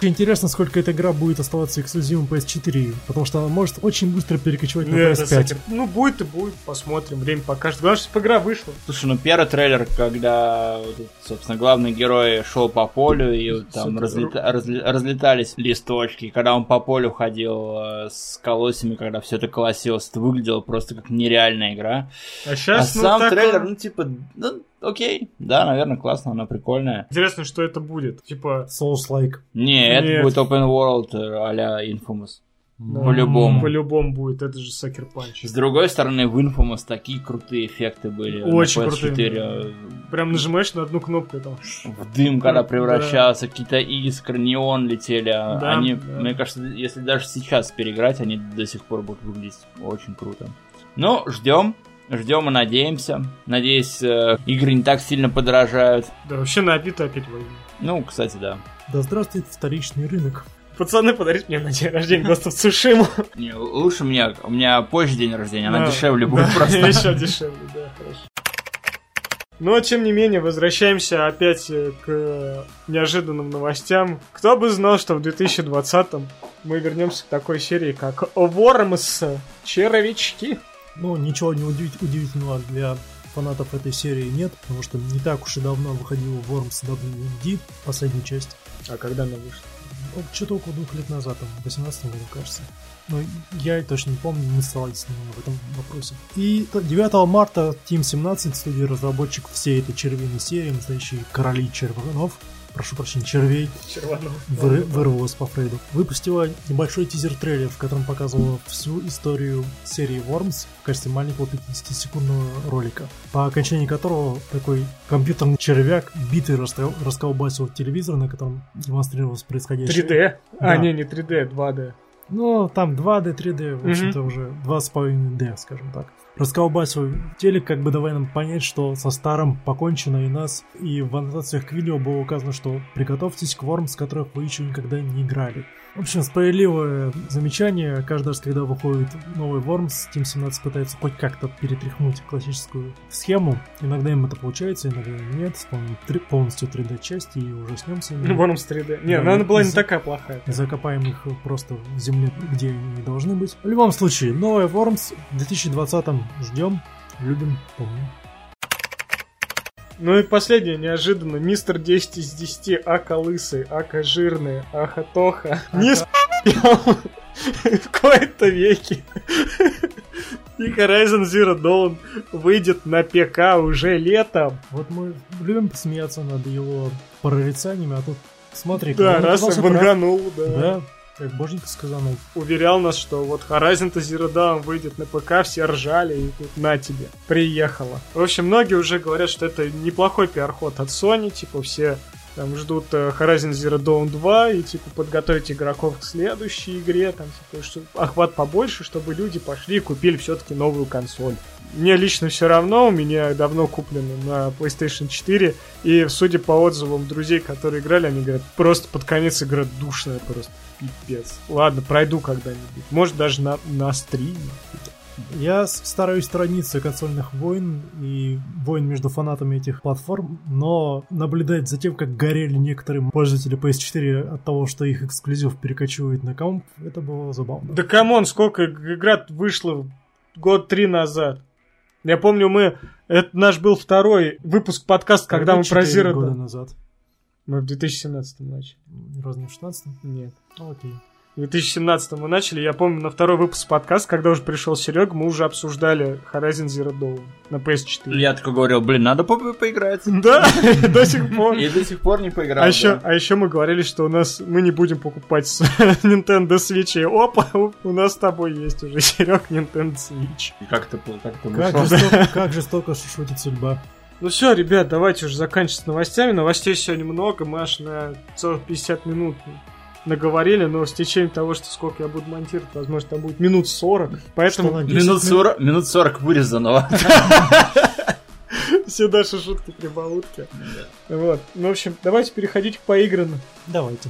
Интересно, сколько эта игра будет оставаться эксклюзивом PS4, потому что она может очень быстро перекочевать на Ну, это PS5. Sucker- Ну, будет и будет, посмотрим, время покажет. Главное, чтобы игра вышла. Слушай, ну первый трейлер, когда, собственно, главный герой шел по полю, и вот там разлета- разле- разлетались листочки, когда он по полю ходил э, с колосьями, когда все это колосилось, это выглядело просто как нереальная игра. А А сейчас, ну, сам так, трейлер, ну, типа, ну, окей, да, наверное, классно, она прикольная. Интересно, что это будет. Типа, Souls-like. Не, это будет open world э, а-ля Infamous. да, По-любому. По-любому будет, это же Sucker Punch. С другой стороны, в Infamous такие крутые эффекты были. на Очень PS4. крутые. Прям нажимаешь на одну кнопку и там... в дым, когда Да. превращался, какие-то искры, неон летели. а Да, они, да. мне кажется, если даже сейчас переиграть, они до сих пор будут выглядеть очень круто. Ну, ждем. Ждем и надеемся. Надеюсь, э, игры не так сильно подорожают. Да вообще на Авито опять возьму. Ну, кстати, да. Да здравствует вторичный рынок. Пацаны, подарите мне на день рождения Ghost of Tsushima. Не, лучше мне, у меня позже день рождения, она Да, дешевле будет да, просто. Еще дешевле, да, хорошо. Но, тем не менее, возвращаемся опять э, к неожиданным новостям. Кто бы знал, что в 2020-м мы вернемся к такой серии, как Worms Червячки. Ну, ничего не удив- удивительного для фанатов этой серии нет, потому что не так уж и давно выходил Worms WD, последняя часть. А когда она вышла? Ну, Что-то около двух лет назад, там, в 18 году, кажется. Но я точно не помню, не ссылаюсь на него в этом вопросе. И т- 9 марта Team 17, студия разработчик всей этой червиной серии, настоящие короли червонов, прошу прощения, червей, Червонова. выр- вырвалась по Фрейду. Выпустила небольшой тизер-трейлер, в котором показывала всю историю серии Worms в качестве маленького 50-секундного ролика, по окончании которого такой компьютерный червяк битый расколбасил телевизор, на котором демонстрировалось происходящее. 3D? Да. А, не, не 3D, 2D. Ну, там 2D, 3D, в общем-то, уже 2,5D, скажем так. Расколбасил телек, как бы давая нам понять, что со старым покончено и нас. И в аннотациях к видео было указано, что приготовьтесь к Worms, которых вы еще никогда не играли. В общем, справедливое замечание. Каждый раз, когда выходит новый Worms, Team 17 пытается хоть как-то перетряхнуть классическую схему. Иногда им это получается, иногда нет. Вспомним три- полностью 3D-части и уже снемся. Worms 3D. Не, Да, она была не такая плохая. Закопаем их просто в земле, где они не должны быть. В любом случае, новая Worms в 2020 ждем, любим, помним. Ну и последнее, неожиданно, мистер 10 из 10, ака лысый, ака жирный, аха тоха. Не спел в кои-то веки. И Horizon Zero Dawn выйдет на ПК уже летом. Вот мы любим посмеяться над его прорицаниями, а тут смотри, Да, раз и прав. да. Да, как боженька сказанул. Уверял нас, что вот Horizon Zero Dawn выйдет на ПК, все ржали, и тут на тебе, приехала. В общем, многие уже говорят, что это неплохой пиар-ход от Sony, типа все там ждут э, Horizon Zero Dawn 2 и типа подготовить игроков к следующей игре, там типа, что охват побольше, чтобы люди пошли и купили все-таки новую консоль. Мне лично все равно, у меня давно куплено на PlayStation 4, и судя по отзывам друзей, которые играли, они говорят, просто под конец игра душная, просто пипец. Ладно, пройду когда-нибудь. Может, даже на, на стриме. Я стараюсь сторониться консольных войн и войн между фанатами этих платформ, но наблюдать за тем, как горели некоторые пользователи PS4 от того, что их эксклюзив перекочивает на комп, это было забавно. Да come on, сколько иг- игра вышла год три назад. Я помню, мы... Это наш был второй выпуск подкаста, когда мы про Zero года назад. Мы в 2017 начали. Разве не в 16 Нет. Ну, окей. В 2017 мы начали, я помню, на второй выпуск подкаста, когда уже пришел Серега, мы уже обсуждали Horizon Zero Dawn на PS4. Я такой говорил, блин, надо по поиграть. Да, до сих пор. И до сих пор не поиграл. А еще, а еще мы говорили, что у нас мы не будем покупать с- Nintendo Switch. И опа, у- нас с тобой есть уже Серег Nintendo Switch. Как это, пол- как это Как как жестоко шутит судьба. Ну все, ребят, давайте уже заканчивать с новостями. Новостей сегодня много, мы аж на целых 50 минут наговорили, но с течением того, что сколько я буду монтировать, возможно, там будет минут 40. Что Поэтому на 10 Минут 40, минут 40 вырезанного. все наши шутки прибаутки. Вот. Ну, в общем, давайте переходить к поигранным. Давайте.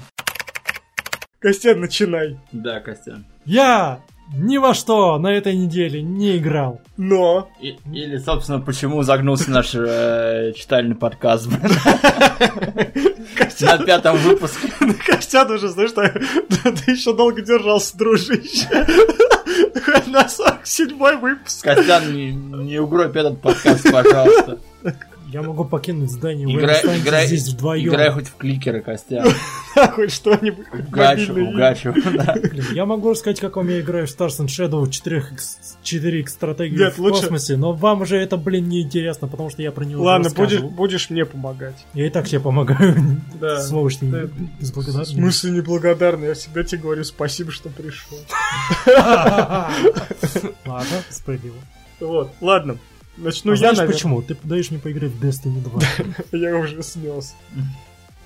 Костян, начинай. Да, Костян. Я ни во что на этой неделе не играл. Но... И- Или, собственно, почему загнулся наш э, читальный подкаст на пятом выпуске. Костян уже, знаешь, ты, ты еще долго держался, дружище. На 47-й выпуск. Костян, не, не угробь этот подкаст, пожалуйста. Я могу покинуть здание, вы Играй, останетесь играй, здесь вдвоем. играй хоть в кликеры, Костян. Хоть что-нибудь. В гачу, в гачу. Я могу рассказать, как я играю в Stars and Shadow 4x, 4x стратегию в космосе, но вам уже это, блин, не интересно, потому что я про него Ладно, будешь, мне помогать. Я и так тебе помогаю. Да. Сволочь ты Да. не- В смысле неблагодарный? Я всегда тебе говорю спасибо, что пришел. Ладно, справедливо. Вот, ладно. Начну А я, знаешь наверное. почему? Ты даешь мне поиграть в Destiny 2. Я уже снес.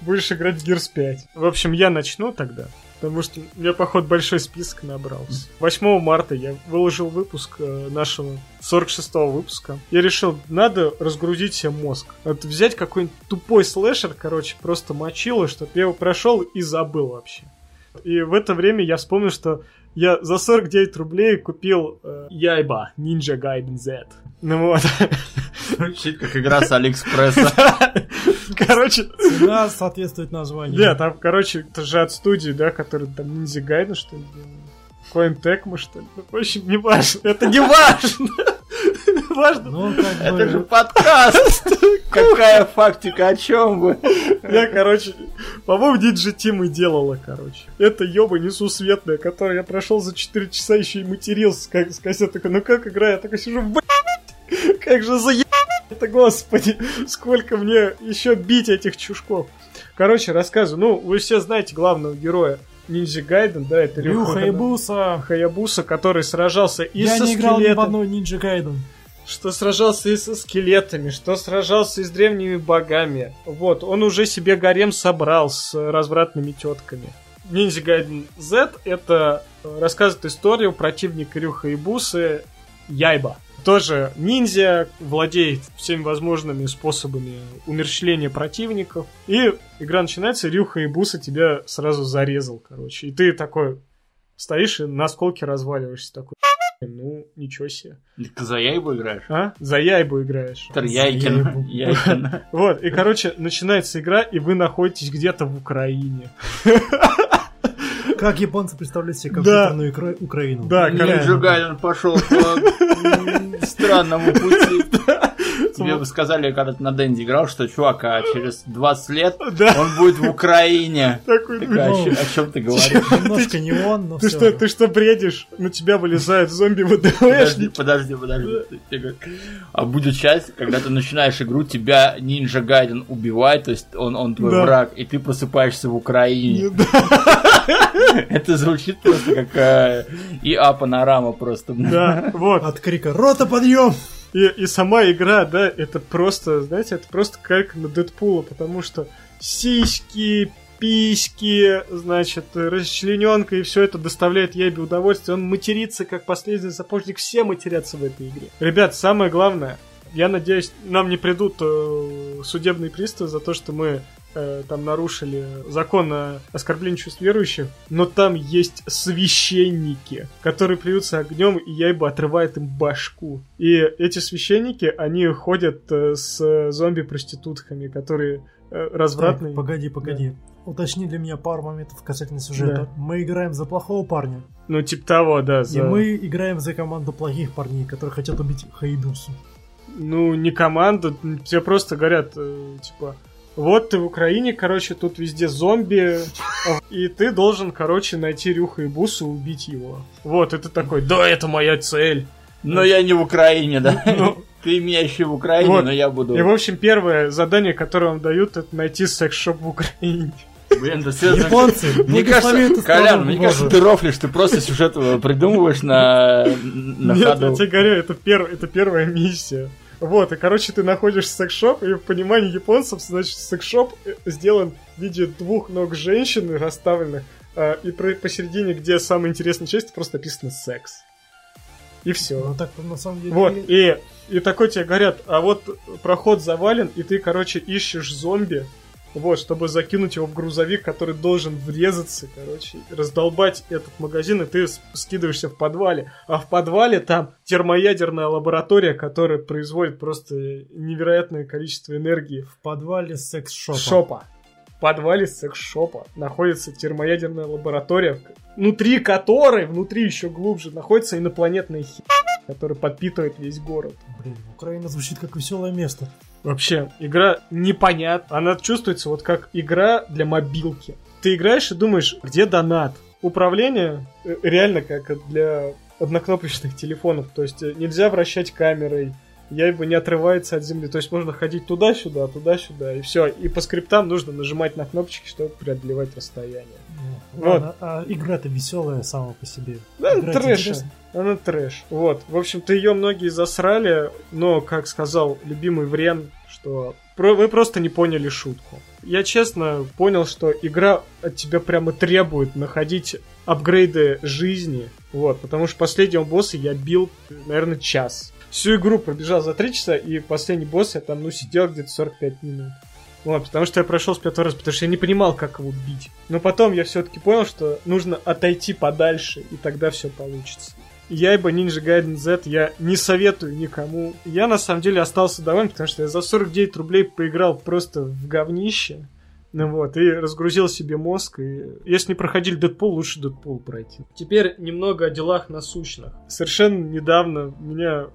Будешь играть в Gears 5. В общем, я начну тогда. Потому что у меня, походу, большой список набрался. 8 марта я выложил выпуск э, нашего 46-го выпуска. Я решил, надо разгрузить себе мозг. Вот взять какой-нибудь тупой слэшер, короче, просто мочило, чтобы я его прошел и забыл вообще. И в это время я вспомнил, что я за 49 рублей купил э, Яйба Ninja Gaiden Z. Ну вот. Звучит как игра с Алиэкспресса. Короче, Цена соответствует названию. Нет, там, короче, это же от студии, да, который там Ниндзя Гайден, что ли, делал. Коин Текма, что ли. Ну, в общем, не важно. Это не важно. Важно. Ну, как Это же бы... подкаст! Какая фактика, о чем вы? Я, короче, по-моему, Ninja Team и делала, короче. Это ёба несусветная, которую я прошел за 4 часа, еще и матерился, как сказать, такой, ну как игра? Я такой сижу, блядь, как же заебать это, господи, сколько мне еще бить этих чушков. Короче, рассказываю. Ну, вы все знаете главного героя Ниндзя Гайден, да, это Рю Хаябуса. Хаябуса, который сражался и Я со не играл ни в одной Ninja Gaiden. что сражался и со скелетами, что сражался и с древними богами. Вот, он уже себе гарем собрал с развратными тетками. Ниндзя Гайден Z это э, рассказывает историю противника Рюха и Бусы Яйба. Тоже ниндзя, владеет всеми возможными способами умерщвления противников. И игра начинается, Рюха и Буса тебя сразу зарезал, короче. И ты такой стоишь и на осколки разваливаешься. Такой, ну, ничего себе. Ты за Яйбу играешь? А? За Яйбу играешь. Виктор Яйкин. Яйкин. Вот, и, короче, начинается игра, и вы находитесь где-то в Украине. Как японцы представляют себе Да. компьютерную Укра- Украину? Да, Gaiden пошел по странному пути. Тебе бы сказали, когда ты на Дэнди играл, что, чувак, а через 20 лет Да, он будет в Украине. такой, ну, Такая, Ну, о чем ты говоришь? Немножко не он, но ты что, же. ты что бредишь? На тебя вылезают зомби Подожди, ВДВшники. подожди, подожди. Говоришь, А будет часть, когда ты начинаешь игру, тебя Нинджа Гайден убивает, то есть он, он твой Да. враг, и ты просыпаешься в Украине. Да, Это звучит просто как э, ИА панорама просто. да, вот. От крика «Рота, подъем!» И, и сама игра, да, это просто, знаете, это просто как на Дэдпула, потому что сиськи, письки, значит, расчлененка и все это доставляет Ебе удовольствие. Он матерится, как последний запожник. Все матерятся в этой игре. Ребят, самое главное, я надеюсь, нам не придут э, судебные приставы за то, что мы э, там нарушили закон о оскорблении чувств верующих, но там есть священники, которые плюются огнем, и Яйба отрывает им башку. И эти священники, они ходят э, с зомби-проститутками, которые э, развратные. Так, погоди, погоди. Уточни для меня пару моментов касательно сюжета. Мы играем за плохого парня, Ну, типа того, да. и за- мы играем за команду плохих парней, которые хотят убить Хаидусу. Ну, не команда, тебе просто говорят, типа, вот ты в Украине, короче, тут везде зомби, и ты должен, короче, найти Рюха и Бусу и убить его. Вот, ты такой, да, это моя цель. Но я не в Украине, да? Ну, Ты меня еще в Украине, Вот. но я буду... И, в общем, первое задание, которое вам дают, это найти секс-шоп в Украине. Блин, да серьезно. Японцы, Мне кажется, Колян, мне кажется, ты рофлишь, ты просто сюжет э, придумываешь на, на Нет, ходу. я тебе говорю, это, перв- это первая миссия. Вот, и, короче, ты находишь секс-шоп, и в понимании японцев, значит, секс-шоп э, сделан в виде двух ног женщины расставленных, а, и про- посередине, где самая интересная часть, просто написано «секс». И все. Ну так на самом деле... Вот, и, и такой тебе говорят, а вот проход завален, и ты, короче, ищешь зомби, вот, чтобы закинуть его в грузовик, который должен врезаться, короче, раздолбать этот магазин, и ты скидываешься в подвале. А в подвале там термоядерная лаборатория, которая производит просто невероятное количество энергии. В подвале секс-шопа. Шопа. В подвале секс-шопа находится термоядерная лаборатория, внутри которой, внутри еще глубже, находится инопланетная хи, которая подпитывает весь город. Блин, Украина звучит как веселое место. Вообще, игра непонятна. Она чувствуется вот как игра для мобилки. Ты играешь и думаешь, где донат? Управление э, реально как для однокнопочных телефонов. То есть э, нельзя вращать камерой, яйба не отрывается от земли. То есть можно ходить туда-сюда, туда-сюда, и все. И по скриптам нужно нажимать на кнопочки, чтобы преодолевать расстояние. Ну, ладно, а игра-то веселая сама по себе. Да, Играть трэш. Она трэш. Вот. В общем-то, ее многие засрали, но, как сказал любимый Врен, что вы просто не поняли шутку. Я честно понял, что игра от тебя прямо требует находить апгрейды жизни. Вот, потому что последнего босса я бил, наверное, час. Всю игру пробежал за 3 часа, и последний босс я там, ну, сидел где-то 45 минут. Вот, потому что я прошел с пятого раза, потому что я не понимал, как его бить. Но потом я все-таки понял, что нужно отойти подальше, и тогда все получится. Яйба Ninja Gaiden Z я не советую никому. Я на самом деле остался доволен, потому что я за 49 рублей поиграл просто в говнище. Ну вот, и разгрузил себе мозг. И если не проходили Дэдпул, лучше Дэдпул пройти. Теперь немного о делах насущных. Совершенно недавно меня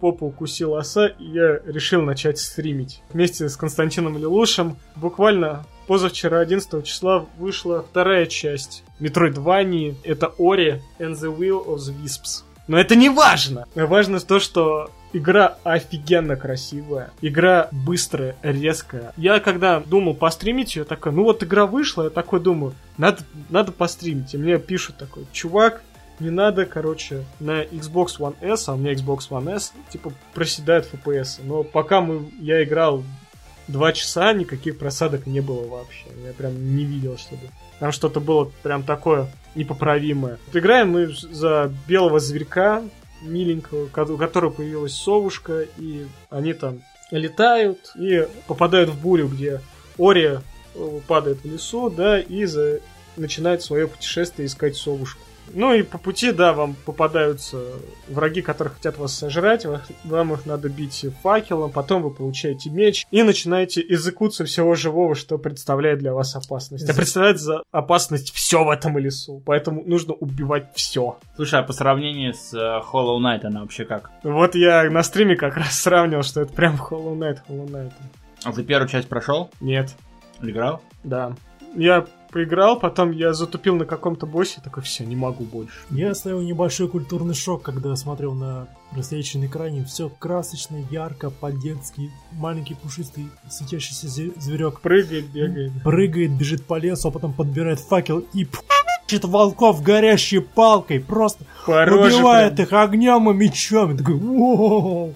попу укусила оса, и я решил начать стримить. Вместе с Константином Лелушем буквально позавчера, 11 числа, вышла вторая часть Метроидвании. Это Ори and the Will of the Wisps. Но это не важно. Важно то, что игра офигенно красивая. Игра быстрая, резкая. Я когда думал постримить ее, такой, ну вот игра вышла, я такой думаю, надо, надо постримить. И мне пишут такой, чувак, не надо, короче, на Xbox One S, а у меня Xbox One S, типа, проседает FPS. Но пока мы, я играл два часа, никаких просадок не было вообще. Я прям не видел, чтобы там что-то было прям такое непоправимое. Вот Играем мы за белого зверька, миленького, ко- у которого появилась совушка, и они там летают и попадают в бурю, где Ори э, падает в лесу, да, и за- начинает свое путешествие искать совушку. Ну и по пути, да, вам попадаются враги, которые хотят вас сожрать, ва- вам их надо бить факелом, потом вы получаете меч и начинаете изыкуться всего живого, что представляет для вас опасность. А Изы- представляет за опасность все в этом лесу, поэтому нужно убивать все. Слушай, а по сравнению с э, Hollow Knight она вообще как? Вот я на стриме как раз сравнивал, что это прям Hollow Knight, Hollow Knight. А ты первую часть прошел? Нет, Играл? да. Я поиграл, потом я затупил на каком-то боссе, такой, все, не могу больше. Я оставил небольшой культурный шок, когда смотрел на стоящий на экране. Все красочно, ярко, по-детски. Маленький пушистый светящийся зверек Прыгает, бегает. прыгает, бежит по лесу, а потом подбирает факел и пчит волков горящей палкой. Просто По роже убивает прям. их огнем и мечом. И такой, «Воу».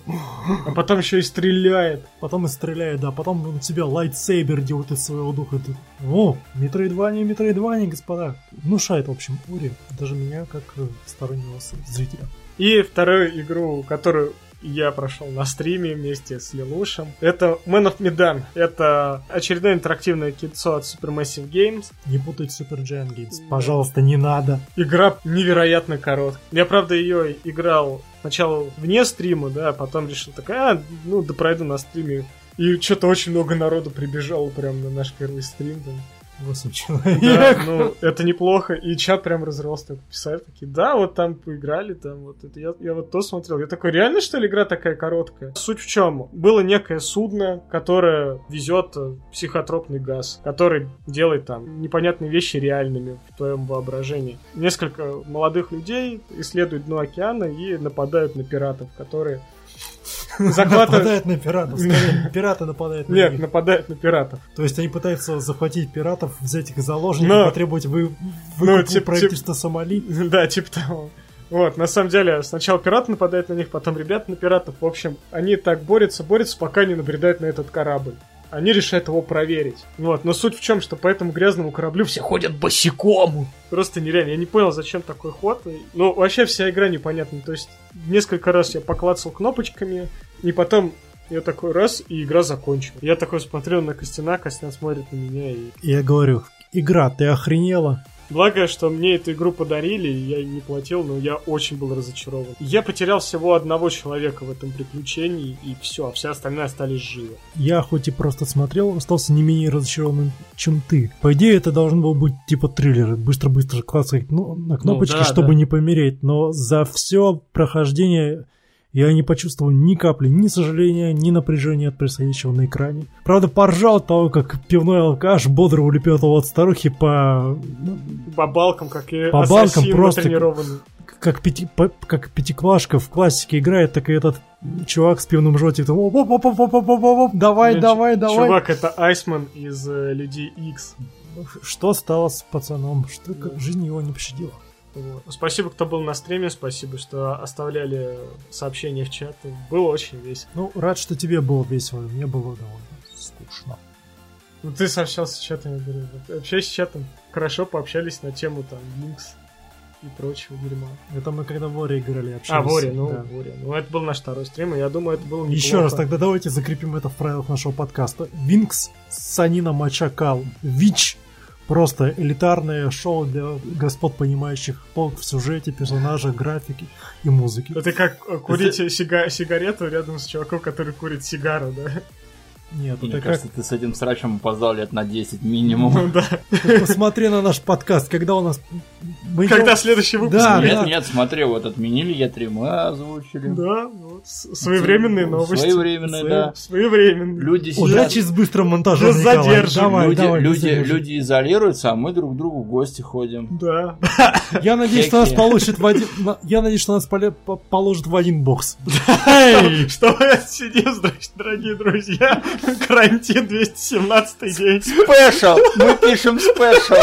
А потом еще и стреляет. Потом и стреляет, да. Потом он тебя лайтсейбер делает из своего духа. Ты, О, метроидвания, метроидвания, господа. Внушает, в общем, Ури. Даже меня, как э, стороннего зрителя. И вторую игру, которую я прошел на стриме вместе с Лилушем. Это Man of Medan. Это очередное интерактивное кинцо от Supermassive Games. Не путать Super Giant Games. Пожалуйста, не надо. Игра невероятно короткая. Я, правда, ее играл сначала вне стрима, да, а потом решил такой, а, ну, да пройду на стриме. И что-то очень много народу прибежало прям на наш первый стрим. Там. 8 Да, человек. ну, это неплохо. И чат прям разрывался, так писали такие, да, вот там поиграли, там вот это. Я, я вот то смотрел. Я такой, реально, что ли, игра такая короткая? Суть в чем? Было некое судно, которое везет э, психотропный газ, который делает там непонятные вещи реальными в твоем воображении. Несколько молодых людей исследуют дно океана и нападают на пиратов, которые захватывают... Нападают на пиратов. Скорее, пираты нападают на Нет, них. нападают на пиратов. То есть они пытаются захватить пиратов, взять их в заложники, Но- потребовать вы, Ну, выкуп у тип- правительства Сомали. Да, типа того. Вот, на самом деле, сначала пираты нападают на них, потом ребята на пиратов. В общем, они так борются, борются, пока не набредают на этот корабль. Они решают его проверить. Вот, но суть в чем, что по этому грязному кораблю все ходят босиком. Просто нереально. Я не понял, зачем такой ход. Ну, вообще вся игра непонятна. То есть, несколько раз я поклацал кнопочками, и потом я такой раз, и игра закончилась. Я такой смотрел на Костяна, Костян смотрит на меня, И я говорю, игра, ты охренела? Благо, что мне эту игру подарили, и я не платил, но я очень был разочарован. Я потерял всего одного человека в этом приключении, и все, а все остальные остались живы. Я хоть и просто смотрел, остался не менее разочарованным, чем ты. По идее, это должен был быть типа триллер. Быстро-быстро клацать ну, на кнопочки, да, чтобы да. не помереть. Но за все прохождение я не почувствовал ни капли ни сожаления, ни напряжения от происходящего на экране. Правда, поржал от того, как пивной алкаш бодро улепетывал от старухи по... ну, По балкам, как и По балкам просто- как, пяти, как пятиклашка в классике играет, так и этот чувак с пивным жотиком. Оп, оп, оп, оп, оп, оп, оп, оп, давай, Блин, давай, ч- давай. Чувак, это Айсман из э, Людей X. Что стало с пацаном? Что как жизнь его не пощадила? Вот. Спасибо, кто был на стриме, спасибо, что оставляли сообщения в чат. Было очень весело. Ну, рад, что тебе было весело. Мне было довольно скучно. Ну, ты сообщался с чатом, я говорю. вот, Общаюсь с чатом. Хорошо пообщались на тему там Линкс и прочего дерьма. Это мы когда в Воре играли, А, общались. Воре, ну, Да. Воре. Ну, это был наш второй стрим, и я думаю, это было неплохо. Еще раз, тогда давайте закрепим это в правилах нашего подкаста. Винкс Санина Мачакал. ВИЧ. Просто элитарное шоу для господ, понимающих толк в сюжете, персонажах, графике и музыке. Это как э, курить сига- сигарету рядом с чуваком, который курит сигару, да? Нет, Мне это как... кажется, ты с этим срачем опоздал лет на 10 минимум. Ну да. Ты посмотри на наш подкаст, когда у нас... мы Когда идем- следующий выпуск? Да, Нет, да. нет, смотри, вот отменили Е3, мы озвучили. Да, вот, с- своевременные новости. Своевременные, да. Своевременные. Люди Удачи сидят, с быстрым монтажом, Николай. задержек. Давай, люди, давай, люди, люди изолируются, а мы друг к другу в гости ходим. Да. Я надеюсь, что нас получит в один... Я надеюсь, что нас положат в один бокс. Что мы сидим, значит, дорогие друзья. Карантин 217 день. Спешл! Мы пишем спешл!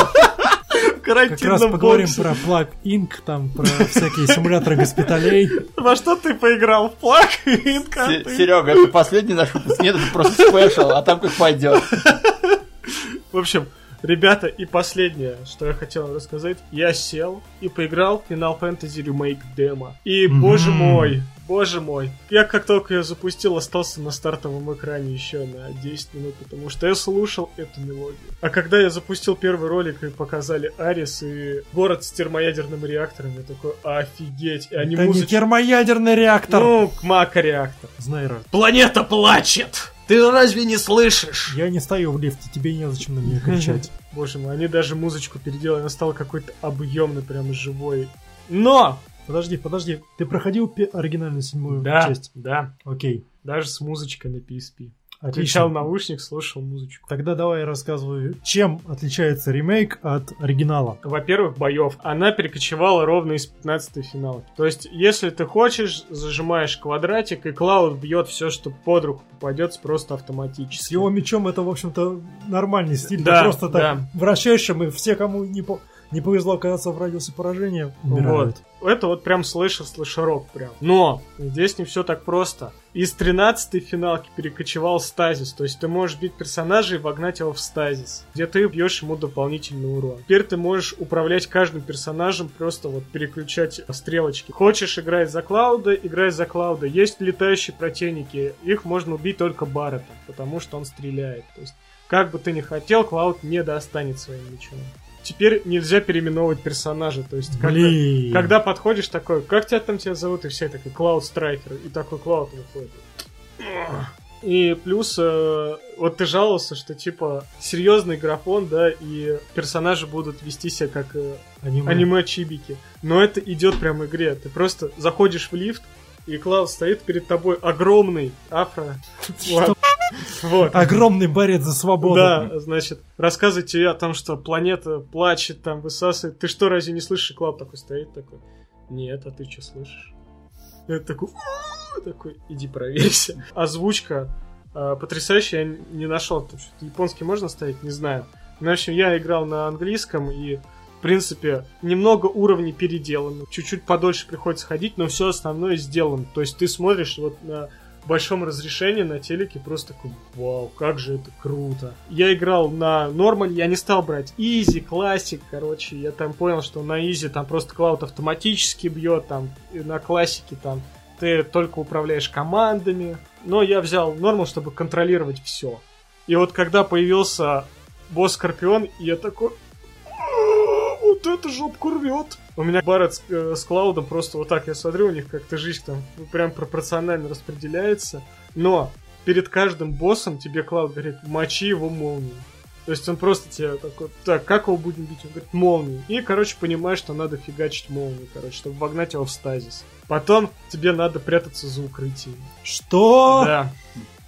Как раз поговорим боксе. про Plug Inc., там, про всякие симуляторы госпиталей. Во что ты поиграл? В плаг? Инка? Ты- Серега, это последний наш выпуск. Нет, это просто спешл, а там как пойдет. В общем, ребята, и последнее, что я хотел рассказать. Я сел и поиграл в Final Fantasy Remake демо. И, Мгм. боже мой, боже мой. Я как только ее запустил, остался на стартовом экране еще на 10 минут, потому что я слушал эту мелодию. А когда я запустил первый ролик и показали Арис и город с термоядерным реактором, я такой, офигеть. И они Это не музыч- термоядерный реактор. Ну, мака-реактор. Знай, раз. Планета плачет! Ты разве не слышишь? Я не стою в лифте, тебе незачем на меня кричать. Боже мой, они даже музычку переделали, она стала какой-то объемной, прям живой. Но! Подожди, подожди, ты проходил оригинальную седьмую Да, часть? да, Окей, даже с музычкой на PSP. отлично. Включал наушник, слушал музычку. Тогда давай я рассказываю, чем отличается ремейк от оригинала. Во-первых, боев. Она перекочевала ровно из 15 финала. То есть, если ты хочешь, зажимаешь квадратик, и Клауд бьет все, что под руку попадется, просто автоматически. С его мечом это, в общем-то, нормальный стиль. Да, просто так да. вращаешь им, и все, кому не, по- не повезло оказаться в радиусе поражения, умирают. Это вот прям слэшер, слэшерок прям. Но здесь не все так просто. Из 13 финалки перекочевал стазис. То есть ты можешь бить персонажа и вогнать его в стазис, где ты бьешь ему дополнительный урон. Теперь ты можешь управлять каждым персонажем, просто вот переключать стрелочки. Хочешь играть за Клауда, играй за Клауда. Есть летающие противники, их можно убить только Барреттом, потому что он стреляет. То есть как бы ты ни хотел, Клауд не достанет своим мечом. Теперь нельзя переименовывать персонажа, то есть когда- Блин. когда подходишь такой, как тебя там тебя зовут, и все такой, Клауд Страйкер, и такой Клауд выходит. И плюс, э, вот ты жаловался, что типа серьезный графон, да, и персонажи будут вести себя как э, Аниме. аниме-чибики. Но это идет прямо в игре. Ты просто заходишь в лифт, и Клаус стоит перед тобой огромный афро. Что? Вот. Огромный борец за свободу. Да, значит, рассказывает тебе о том, что планета плачет, там высасывает. Ты что, разве не слышишь? И Клауд такой стоит, такой, нет, а ты что слышишь? Я такой, такой, иди проверься. Озвучка э, потрясающая, я не нашел. Там японский можно ставить, не знаю. Ну, в общем, я играл на английском и в принципе, немного уровней переделано. Чуть-чуть подольше приходится ходить, но все основное сделано. То есть ты смотришь вот на большом разрешении на телеке, просто такой, вау, как же это круто. Я играл на нормаль, я не стал брать изи, классик, короче, я там понял, что на изи там просто клауд автоматически бьет, там, на классике там ты только управляешь командами. Но я взял нормал, чтобы контролировать все. И вот когда появился босс Скорпион, я такой, «А, вот это жопку рвет. У меня Барретт с, э, с Клаудом просто вот так я смотрю, у них как-то жизнь там прям пропорционально распределяется. Но перед каждым боссом тебе Клауд говорит, мочи его молнией. То есть он просто тебе такой, так, как его будем бить? Он говорит, молнией. И, короче, понимаешь, что надо фигачить молнией, короче, чтобы вогнать его в стазис. Потом тебе надо прятаться за укрытием. Что? Да,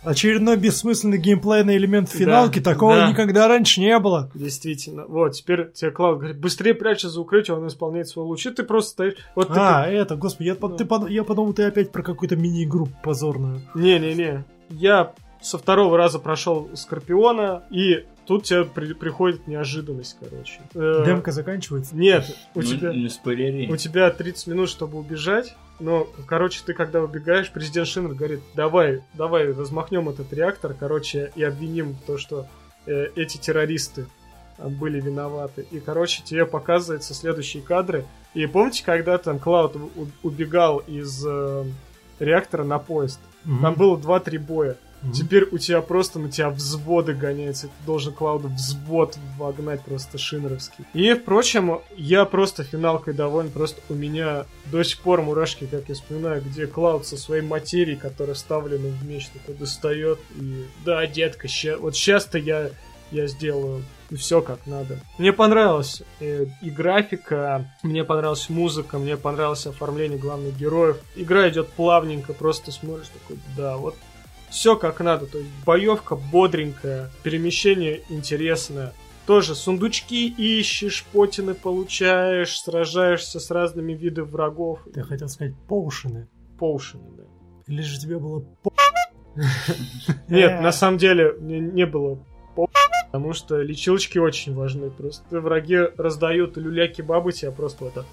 Очередной бессмысленный геймплейный элемент финалки. Да, Такого да. никогда раньше не было. действительно. Вот, теперь тебе Клауд говорит, быстрее прячься за укрытие, он исполняет свой луч. И ты просто стоишь... Вот ты А, это, господи, я, под- ты под- я подумал, ты опять про какую-то мини-игру позорную. Не-не-не. Я со второго раза прошел Скорпиона, и тут тебе при- приходит неожиданность, короче. Э, Демка заканчивается. Нет, у Ну, тебя... Не спойлери. У тебя 30 минут, чтобы убежать, но, короче, ты когда убегаешь, президент Шинер говорит, давай, давай размахнем этот реактор, короче, и обвиним то, что э, эти террористы были виноваты. И, короче, тебе показываются следующие кадры. И помните, когда там Клауд убегал из э, реактора на поезд? Мгм. Там было 2-3 боя. Теперь у тебя просто на тебя взводы гоняются. Ты должен Клауду взвод вогнать просто шинеровский. И, впрочем, я просто финалкой доволен. Просто у меня до сих пор мурашки, как я вспоминаю, где Клауд со своей материей, которая вставлена в меч, такой достает. И да, детка, ща- вот сейчас-то я, я сделаю все как надо. Мне понравилась э, и графика, мне понравилась музыка, мне понравилось оформление главных героев. Игра идет плавненько, просто смотришь такой, да, вот все как надо. То есть боевка бодренькая, перемещение интересное. Тоже сундучки ищешь, потины получаешь, сражаешься с разными видами врагов. Ты хотел сказать поушины. Поушены, да. Или же тебе было по... Нет, Э. на самом деле мне не было по- потому что лечилочки очень важны. Просто враги раздают люляки бабы тебя просто вот так.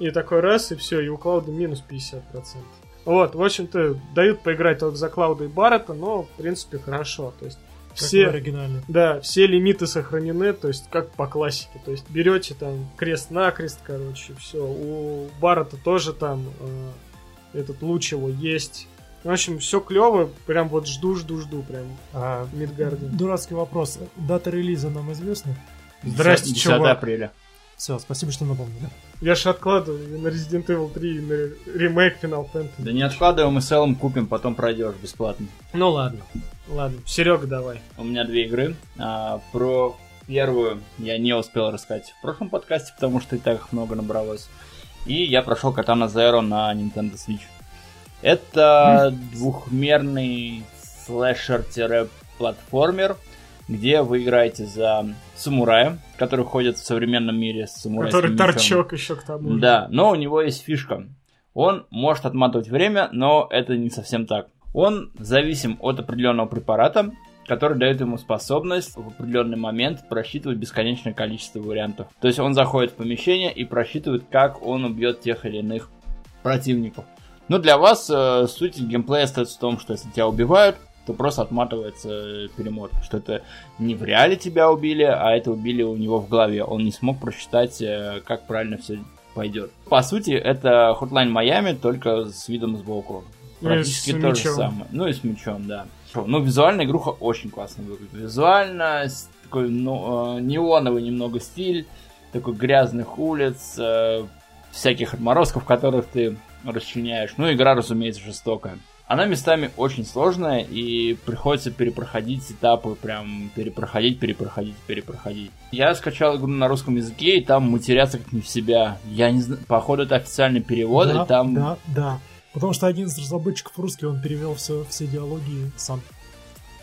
И такой раз, и все, и у Клауда минус 50%. Вот, в общем-то, дают поиграть только за Клауда и Баррета, но, в принципе, хорошо. То есть, все, в оригинале. да, все лимиты сохранены, то есть, как по классике. То есть, берете там крест-накрест, короче, все. У Баррета тоже там э, этот луч его есть. В общем, все клево, прям вот жду, жду, жду, прям А, Мидгарден. Дурацкий вопрос. Дата релиза нам известна? Здрасте, 10 чувак. апреля. Все, спасибо, что напомнили. Я ж откладываю на Resident Evil 3, и на ремейк Final Fantasy. Да не откладываем, мы с Эллом купим, потом пройдешь бесплатно. Ну ладно, ладно. Серега, давай. У меня две игры. А, про первую я не успел рассказать в прошлом подкасте, потому что и так их много набралось. И я прошел Катана Zero на Nintendo Switch. Это двухмерный слэшер-платформер, где вы играете за самурая, который ходит в современном мире с самурайским Который мечом. торчок еще к тому же. Да, но у него есть фишка. Он может отматывать время, но это не совсем так. Он зависим от определенного препарата, который дает ему способность в определенный момент просчитывать бесконечное количество вариантов. То есть он заходит в помещение и просчитывает, как он убьет тех или иных противников. Но для вас э, суть геймплея остается в том, что если тебя убивают, то просто отматывается э, перемотка, что это не в реале тебя убили, а это убили у него в голове. Он не смог просчитать, э, как правильно все пойдет. По сути, это Hotline Miami, только с видом сбоку. Практически то же самое. Ну и с мечом, да. Ну, визуально игруха очень классно выглядит. Визуально такой ну, э, неоновый немного стиль, такой грязных улиц, всяких отморозков, которых ты расчленяешь. Ну, игра, разумеется, жестокая. Она местами очень сложная, и приходится перепроходить этапы, прям перепроходить, перепроходить, перепроходить. Я скачал игру на русском языке, и там матерятся как не в себя. Я не знаю, походу это официальный перевод, да, и там... Да, да. Потому что один из разработчиков русский, он перевел все, все диалоги сам.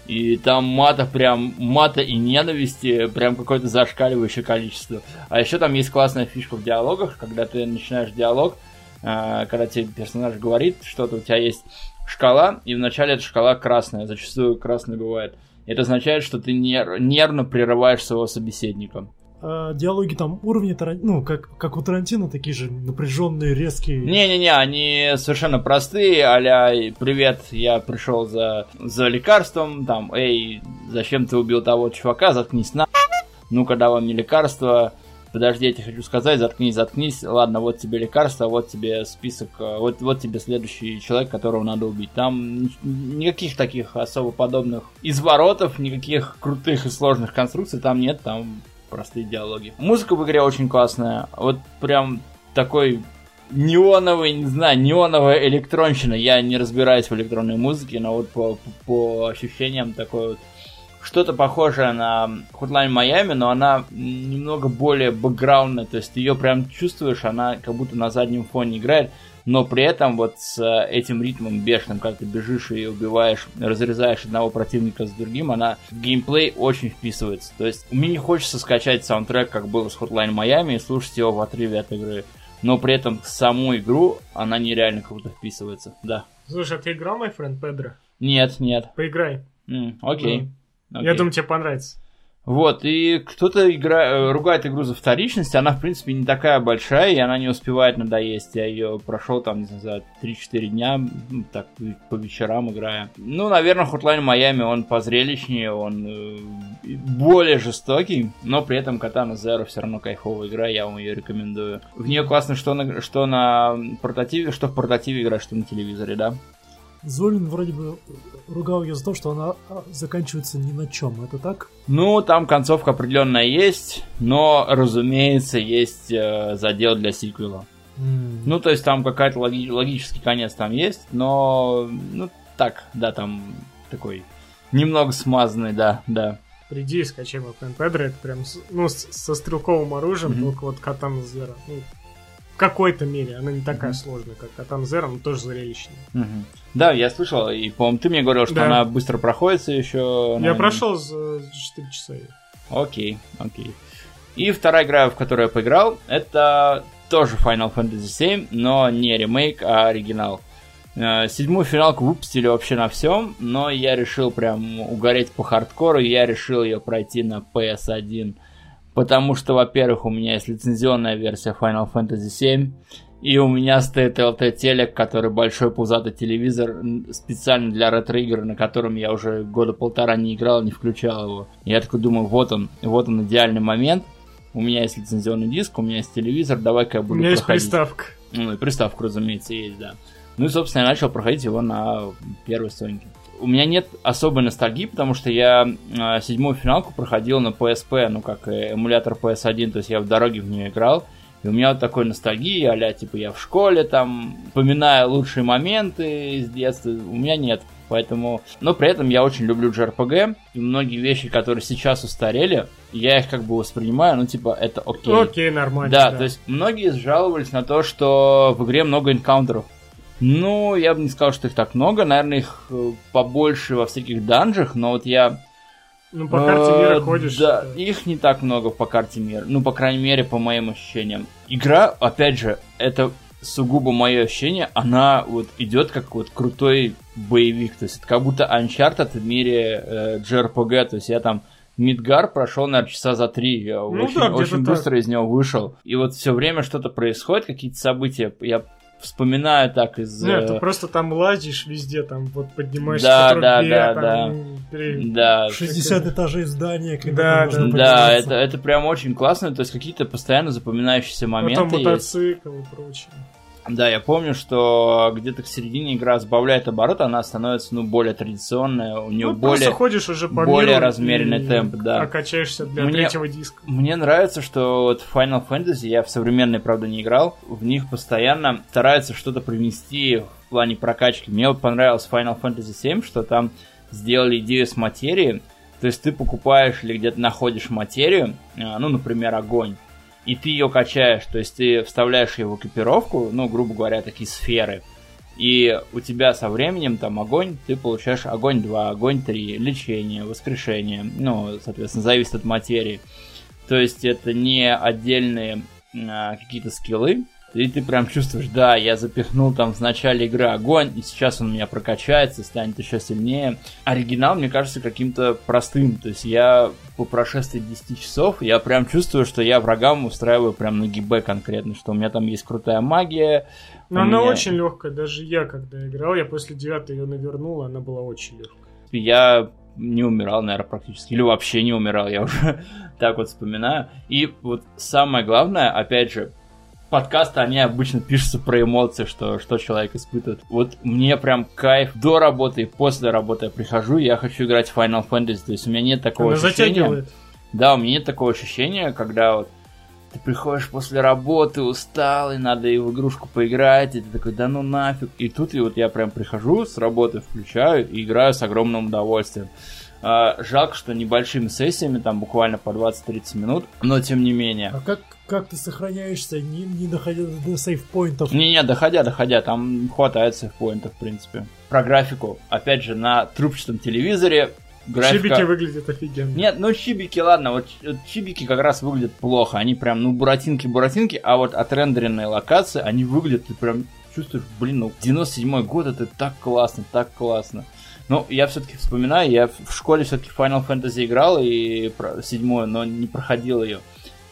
И там мата прям, мата и ненависти прям какое-то зашкаливающее количество. А еще там есть классная фишка в диалогах, когда ты начинаешь диалог, э, когда тебе персонаж говорит что-то, у тебя есть шкала, и вначале эта шкала красная, зачастую красная бывает. Это означает, что ты нер- нервно прерываешь своего собеседника. А, диалоги там уровни, Таран- ну, как, как у Тарантино, такие же напряженные, резкие. Не-не-не, они совершенно простые, а «Привет, я пришел за, за лекарством», там «Эй, зачем ты убил того чувака, заткнись на...» «Ну-ка, давай мне лекарство», подожди, я тебе хочу сказать, заткнись, заткнись, ладно, вот тебе лекарство, вот тебе список, э, вот, вот тебе следующий человек, которого надо убить. Там никаких таких особо подобных изворотов, никаких крутых и сложных конструкций там нет, там простые диалоги. Музыка в игре очень классная, вот прям такой неоновый, не знаю, неоновая электронщина. Я не разбираюсь в электронной музыке, но вот по, по ощущениям такой вот что-то похожее на Hotline Miami, но она немного более бэкграундная, то есть ты ее прям чувствуешь, она как будто на заднем фоне играет, но при этом вот с этим ритмом бешеным, как ты бежишь и убиваешь, разрезаешь одного противника с другим, она в геймплей очень вписывается. То есть мне не хочется скачать саундтрек, как было с Hotline Miami, и слушать его в отрыве от игры. Но при этом саму игру она нереально круто вписывается, да. Слушай, а ты играл, мой friend Педро? Нет, нет. Поиграй. М, окей. Ну, Окей. Я думаю, тебе понравится. Вот, и кто-то игра... э, ругает игру за вторичность, она, в принципе, не такая большая, и она не успевает надоесть. Я ее прошел там, не знаю, за 3-4 дня, ну, так, по вечерам играя. Ну, наверное, Hotline Miami, он позрелищнее, он э, более жестокий, но при этом Katana Zero все равно кайфовая игра, я вам ее рекомендую. В нее классно, что на, что на портативе, что в портативе играть, что на телевизоре, да? Золин вроде бы ругал ее за то, что она а, заканчивается ни на чем. Это так? Ну, там концовка определенная есть, но, разумеется, есть э, задел для сиквела. М, Ну, то есть там какая-то логи- логический конец там есть, но, ну, так, да, там такой немного смазанный, да, да. Приди и скачай friend Педро. Это прям, ну, со стрелковым оружием, Мгм. только вот Катана Зера. Ну, в какой-то мере. Она не такая Мгм. сложная, как Катана Зера, но тоже зрелищная. Мгм. Да, я слышал, и, по-моему, ты мне говорил, что Да. она быстро проходится еще. Я наверное. прошел за 4 часа. Окей, окей. И вторая игра, в которую я поиграл, это тоже Final Fantasy VII, но не ремейк, а оригинал. Э, Седьмую финалку выпустили вообще на всем, но я решил прям угореть по хардкору, и я решил ее пройти на PS1. Потому что, во-первых, у меня есть лицензионная версия Final Fantasy VII, и у меня стоит LT-телек, который большой пузатый телевизор, специально для ретро-игр, на котором я уже года полтора не играл, не включал его. Я такой думаю, вот он, вот он идеальный момент. У меня есть лицензионный диск, у меня есть телевизор, давай-ка я У буду меня есть проходить. приставка. Ну и приставка, разумеется, есть, да. Ну и, собственно, я начал проходить его на первой Соньке. У меня нет особой ностальгии, потому что я э, седьмую финалку проходил на PSP, ну как эмулятор PS1, то есть я в дороге в нее играл. И у меня вот такой ностальгии, а типа я в школе там, вспоминаю лучшие моменты из детства, у меня нет. Поэтому, но при этом я очень люблю JRPG, и многие вещи, которые сейчас устарели, я их как бы воспринимаю, ну типа это окей. Окей, нормально. Да, то есть многие жаловались на то, что в игре много энкаунтеров. Ну, я бы не сказал, что их так много. Наверное, их э, побольше во всяких данжах, но вот я... Ну, по карте мира э, ходишь. Да, их не так много по карте мира. Ну, по крайней мере, по моим ощущениям. Игра, опять же, это сугубо мое ощущение, она вот идет как вот крутой боевик. То есть это как будто Uncharted в мире э, JRPG. То есть я там Мидгар прошел, наверное, часа за три. Я Ну очень, да, очень так. быстро из него вышел. И вот все время что-то происходит, какие-то события. Я вспоминаю так из... Нет, э, ты просто там лазишь везде, там вот поднимаешься Да, по да, трубе, да, там, да. пере- Да, 60 этажей здания, когда Да, там можно да, да, это, это прям очень классно. То есть какие-то постоянно запоминающиеся моменты Потом есть. мотоцикл и прочее. Да, я помню, что где-то к середине игра сбавляет оборот, она становится, ну, более традиционная, у нее Ну, более... ходишь уже по более размеренный и темп, да. Окачаешься для Мне- третьего диска. Мне нравится, что вот Final Fantasy, я в современной, правда, не играл, в них постоянно стараются что-то привнести в плане прокачки. Мне вот понравилось Final Fantasy 7, что там сделали идею с материи, то есть ты покупаешь или где-то находишь материю, а, ну, например, огонь, и ты ее качаешь, то есть ты вставляешь ее в экипировку, ну, грубо говоря, такие сферы, и у тебя со временем там огонь, ты получаешь огонь 2, огонь 3, лечение, воскрешение, ну, соответственно, зависит от материи. То есть это не отдельные а, какие-то скиллы, и ты прям чувствуешь, да, я запихнул там в начале игры огонь, и сейчас он у меня прокачается, станет еще сильнее. Оригинал, мне кажется, каким-то простым. То есть я по прошествии 10 часов, я прям чувствую, что я врагам устраиваю прям на гибе конкретно, что у меня там есть крутая магия. Но она меня- очень легкая, даже я, когда играл, я после девятой ее навернул, она была очень легкая. я не умирал, наверное, практически. Или вообще не умирал, я уже так вот вспоминаю. И вот самое главное, опять же, подкасты, они обычно пишутся про эмоции, что, что человек испытывает. Вот мне прям кайф до работы и после работы я прихожу, и я хочу играть в Final Fantasy. То есть у меня нет такого Она ощущения... затягивает. Да, у меня нет такого ощущения, когда вот ты приходишь после работы усталый, надо и в игрушку поиграть, и ты такой, да ну нафиг. И тут и вот я прям прихожу с работы, включаю и играю с огромным удовольствием. А, жалко, что небольшими сессиями, там буквально по 20-30 минут, но тем не менее. А как, как ты сохраняешься, не, не доходя до сейф-поинтов? Не-не, доходя, доходя, там хватает сейфпоинтов, в принципе. Про графику. Опять же, на трубчатом телевизоре графика... Чибики выглядят офигенно. Нет, ну чибики, ладно, вот чибики как раз выглядят плохо. Они прям, ну, буратинки-буратинки, а вот отрендеренные локации, они выглядят, ты прям чувствуешь, блин, ну, 97 год, это так классно, так классно. Ну, я все-таки вспоминаю, я в школе все-таки Final Fantasy играл, и седьмую, но не проходил ее.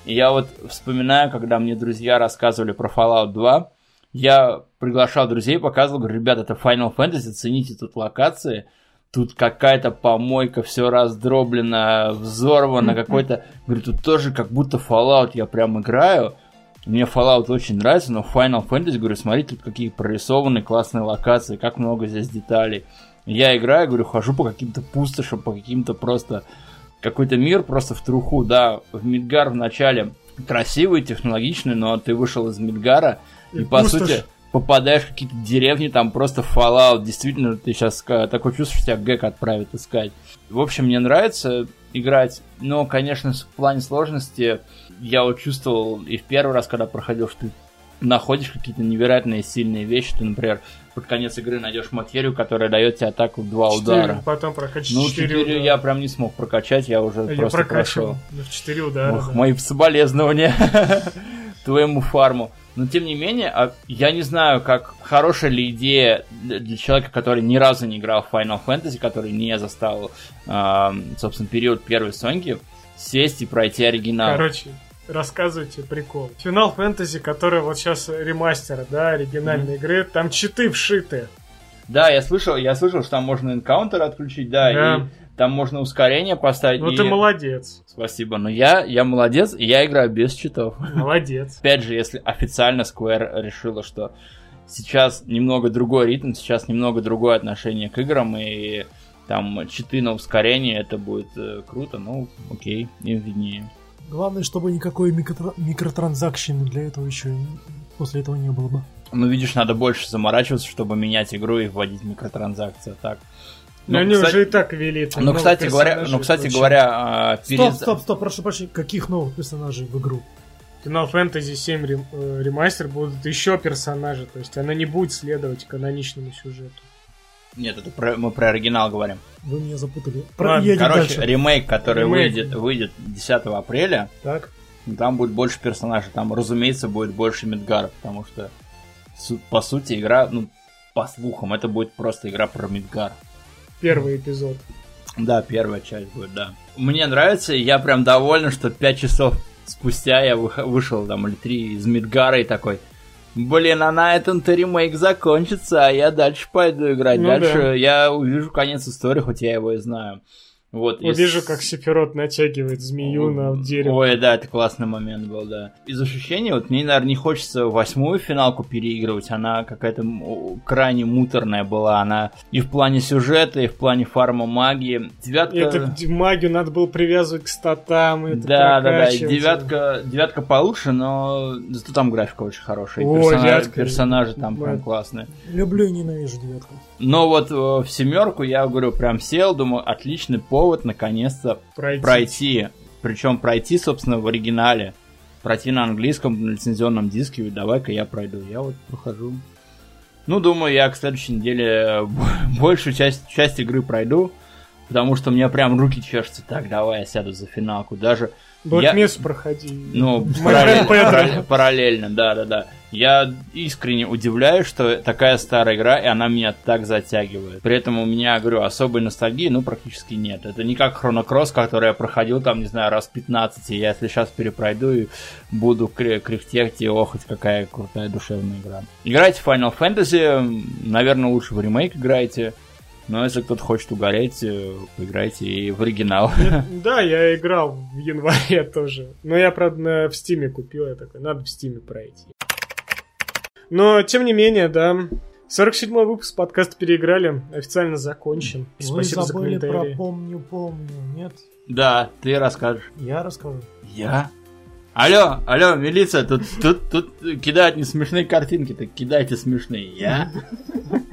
И я вот вспоминаю, когда мне друзья рассказывали про Fallout 2, я приглашал друзей, показывал, говорю, ребят, это Final Fantasy, цените тут локации, тут какая-то помойка, все раздроблено, взорвано, какой-то... Говорю, тут тоже как будто Fallout я прям играю. Мне Fallout очень нравится, но Final Fantasy, говорю, смотри, тут какие прорисованные классные локации, как много здесь деталей. Я играю, говорю, хожу по каким-то пустошам, по каким-то просто... Какой-то мир просто в труху, да. В Мидгар в начале красивый, технологичный, но ты вышел из Мидгара, и, И по пустошь. сути попадаешь в какие-то деревни, там просто Fallout. Действительно, ты сейчас такое чувство, что тебя Гэг отправит искать. В общем, мне нравится играть, но, конечно, в плане сложности я вот чувствовал и в первый раз, когда проходил, что ты находишь какие-то невероятные сильные вещи. Ты, например, под конец игры найдешь материю, которая дает тебе атаку в два Четыре, удара. Потом прокачать Ну, 4 4 удара. я прям не смог прокачать, я уже Я просто прошел. Ну, В 4 удара. Ох, да. мои соболезнования твоему фарму. Но тем не менее, а я не знаю, как хорошая ли идея для человека, который ни разу не играл в Final Fantasy, который не застал, собственно, период первой Соньки, сесть и пройти оригинал. Короче, рассказывайте прикол. Финал фэнтези, который вот сейчас ремастер, да, оригинальной игры, там читы вшиты. Да, я слышал, я слышал, что там можно энкаунтер отключить, да, Да. и там можно ускорение поставить. Ну и- ты молодец. Спасибо, но я, я молодец, и я играю без читов. Молодец. Опять же, если официально Square решила, что сейчас немного другой ритм, сейчас немного другое отношение к играм, и там читы на ускорение, это будет э, круто, ну, окей, им виднее. Главное, чтобы никакой микротра- микротранзакшн для этого еще после этого не было бы. Ну, видишь, надо больше заморачиваться, чтобы менять игру и вводить микротранзакции, а так. Но Ну, они кстати- уже и так вели. там Ну, кстати говоря, ну, кстати вообще. говоря, а, Стоп, перез- стоп, стоп, прошу прощения, каких новых персонажей в игру? Final Fantasy 7 рем- э, ремастер будут еще персонажи, то есть она не будет следовать каноничному сюжету. Нет, это про- мы про оригинал говорим. Вы меня запутали. Ладно, Едем Короче, дальше. ремейк, который Ремейк. выйдет, выйдет 10 апреля, Так, Там будет больше персонажей, там, разумеется, будет больше Мидгара, потому что, по сути, игра, ну, по слухам, это будет просто игра про Мидгар. Первый эпизод. Да, первая часть будет, да. Мне нравится, и я прям доволен, что 5 часов спустя я вышел, там, или 3 из Мидгара и такой, блин, а на этом-то ремейк закончится, а я дальше пойду играть. Ну дальше да. я увижу конец истории, хоть я его и знаю. Вот, Я из- вижу, как Сепирот натягивает змею на дерево. Ой, да, это классный момент был, да. Из ощущений, вот мне, наверное, не хочется восьмую финалку переигрывать. Она какая-то крайне муторная была. Она и в плане сюжета, и в плане фарма магии. Девятка... Это магию надо было привязывать к статам. Это Да, да, да, девятка, девятка получше, но зато там графика очень хорошая. и О, персонажи, девятка. персонажи там прям Да. классные. Люблю и ненавижу девятку. Но вот э, в семерку я говорю, прям сел, думаю, отличный повод наконец-то Пройти. пройти. Причем пройти, собственно, в оригинале. Пройти на английском, на лицензионном диске. Давай-ка я пройду. Я вот прохожу. Ну, думаю, я к следующей неделе э, большую часть, часть игры пройду. Потому что у меня прям руки чешутся. Так, давай я сяду за финалку. Даже, Black Mesa проходи. ну, My параллель- Friend Pedro. параллель- параллельно, да-да-да. Я искренне удивляюсь, что такая старая игра, и она меня так затягивает. При этом у меня, говорю, особой ностальгии, ну, практически нет. Это не как Chrono Cross, который я проходил там, не знаю, раз 15, и я если сейчас перепройду и буду кряхтеть и охоть, какая крутая душевная игра. Играйте в Final Fantasy, наверное, лучше в ремейк играйте. Но если кто-то хочет угореть, э, поиграйте и в оригинал. Да, я играл в январе тоже. Но я, правда, в Стиме купил. Я такой, надо в Стиме пройти. Но, тем не менее, да. 47-й выпуск подкаста «Переиграли» официально закончен. Вы Спасибо за забыли про комментарии. «Помню, помню». Нет? Да, ты расскажешь. Я расскажу. Я? Алло, алло, милиция, тут, тут, тут кидают не смешные картинки, так кидайте смешные. Я?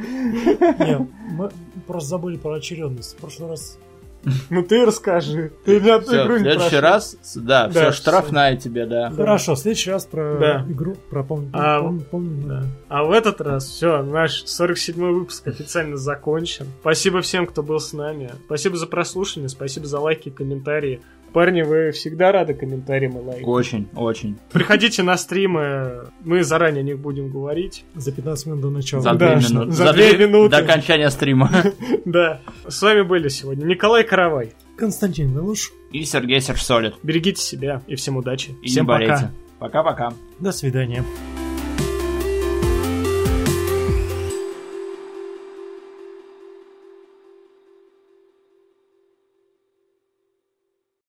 Нет, мы просто забыли про очередность. В прошлый раз Ну ты расскажи. Ты на Все, игру в не следующий прошел. раз, да, Да, все, всё. штрафная тебе, да. Хорошо, в следующий раз про Да. игру, про помню, А, помню, помню, Да. А в этот раз все, наш 47-й выпуск официально закончен. Спасибо всем, кто был с нами. Спасибо за прослушивание, спасибо за лайки и комментарии. Парни, вы всегда рады комментариям и лайкам. Очень, очень. Приходите на стримы, мы заранее о них будем говорить. За 15 минут до начала. За Да, две что- минуты. за две две- минуты. До окончания стрима. Да. С вами были сегодня Николай Каравай. Константин Милуш, И Сергей Сержсолид. Берегите себя и всем удачи. И всем не пока. болейте. Пока-пока. до свидания.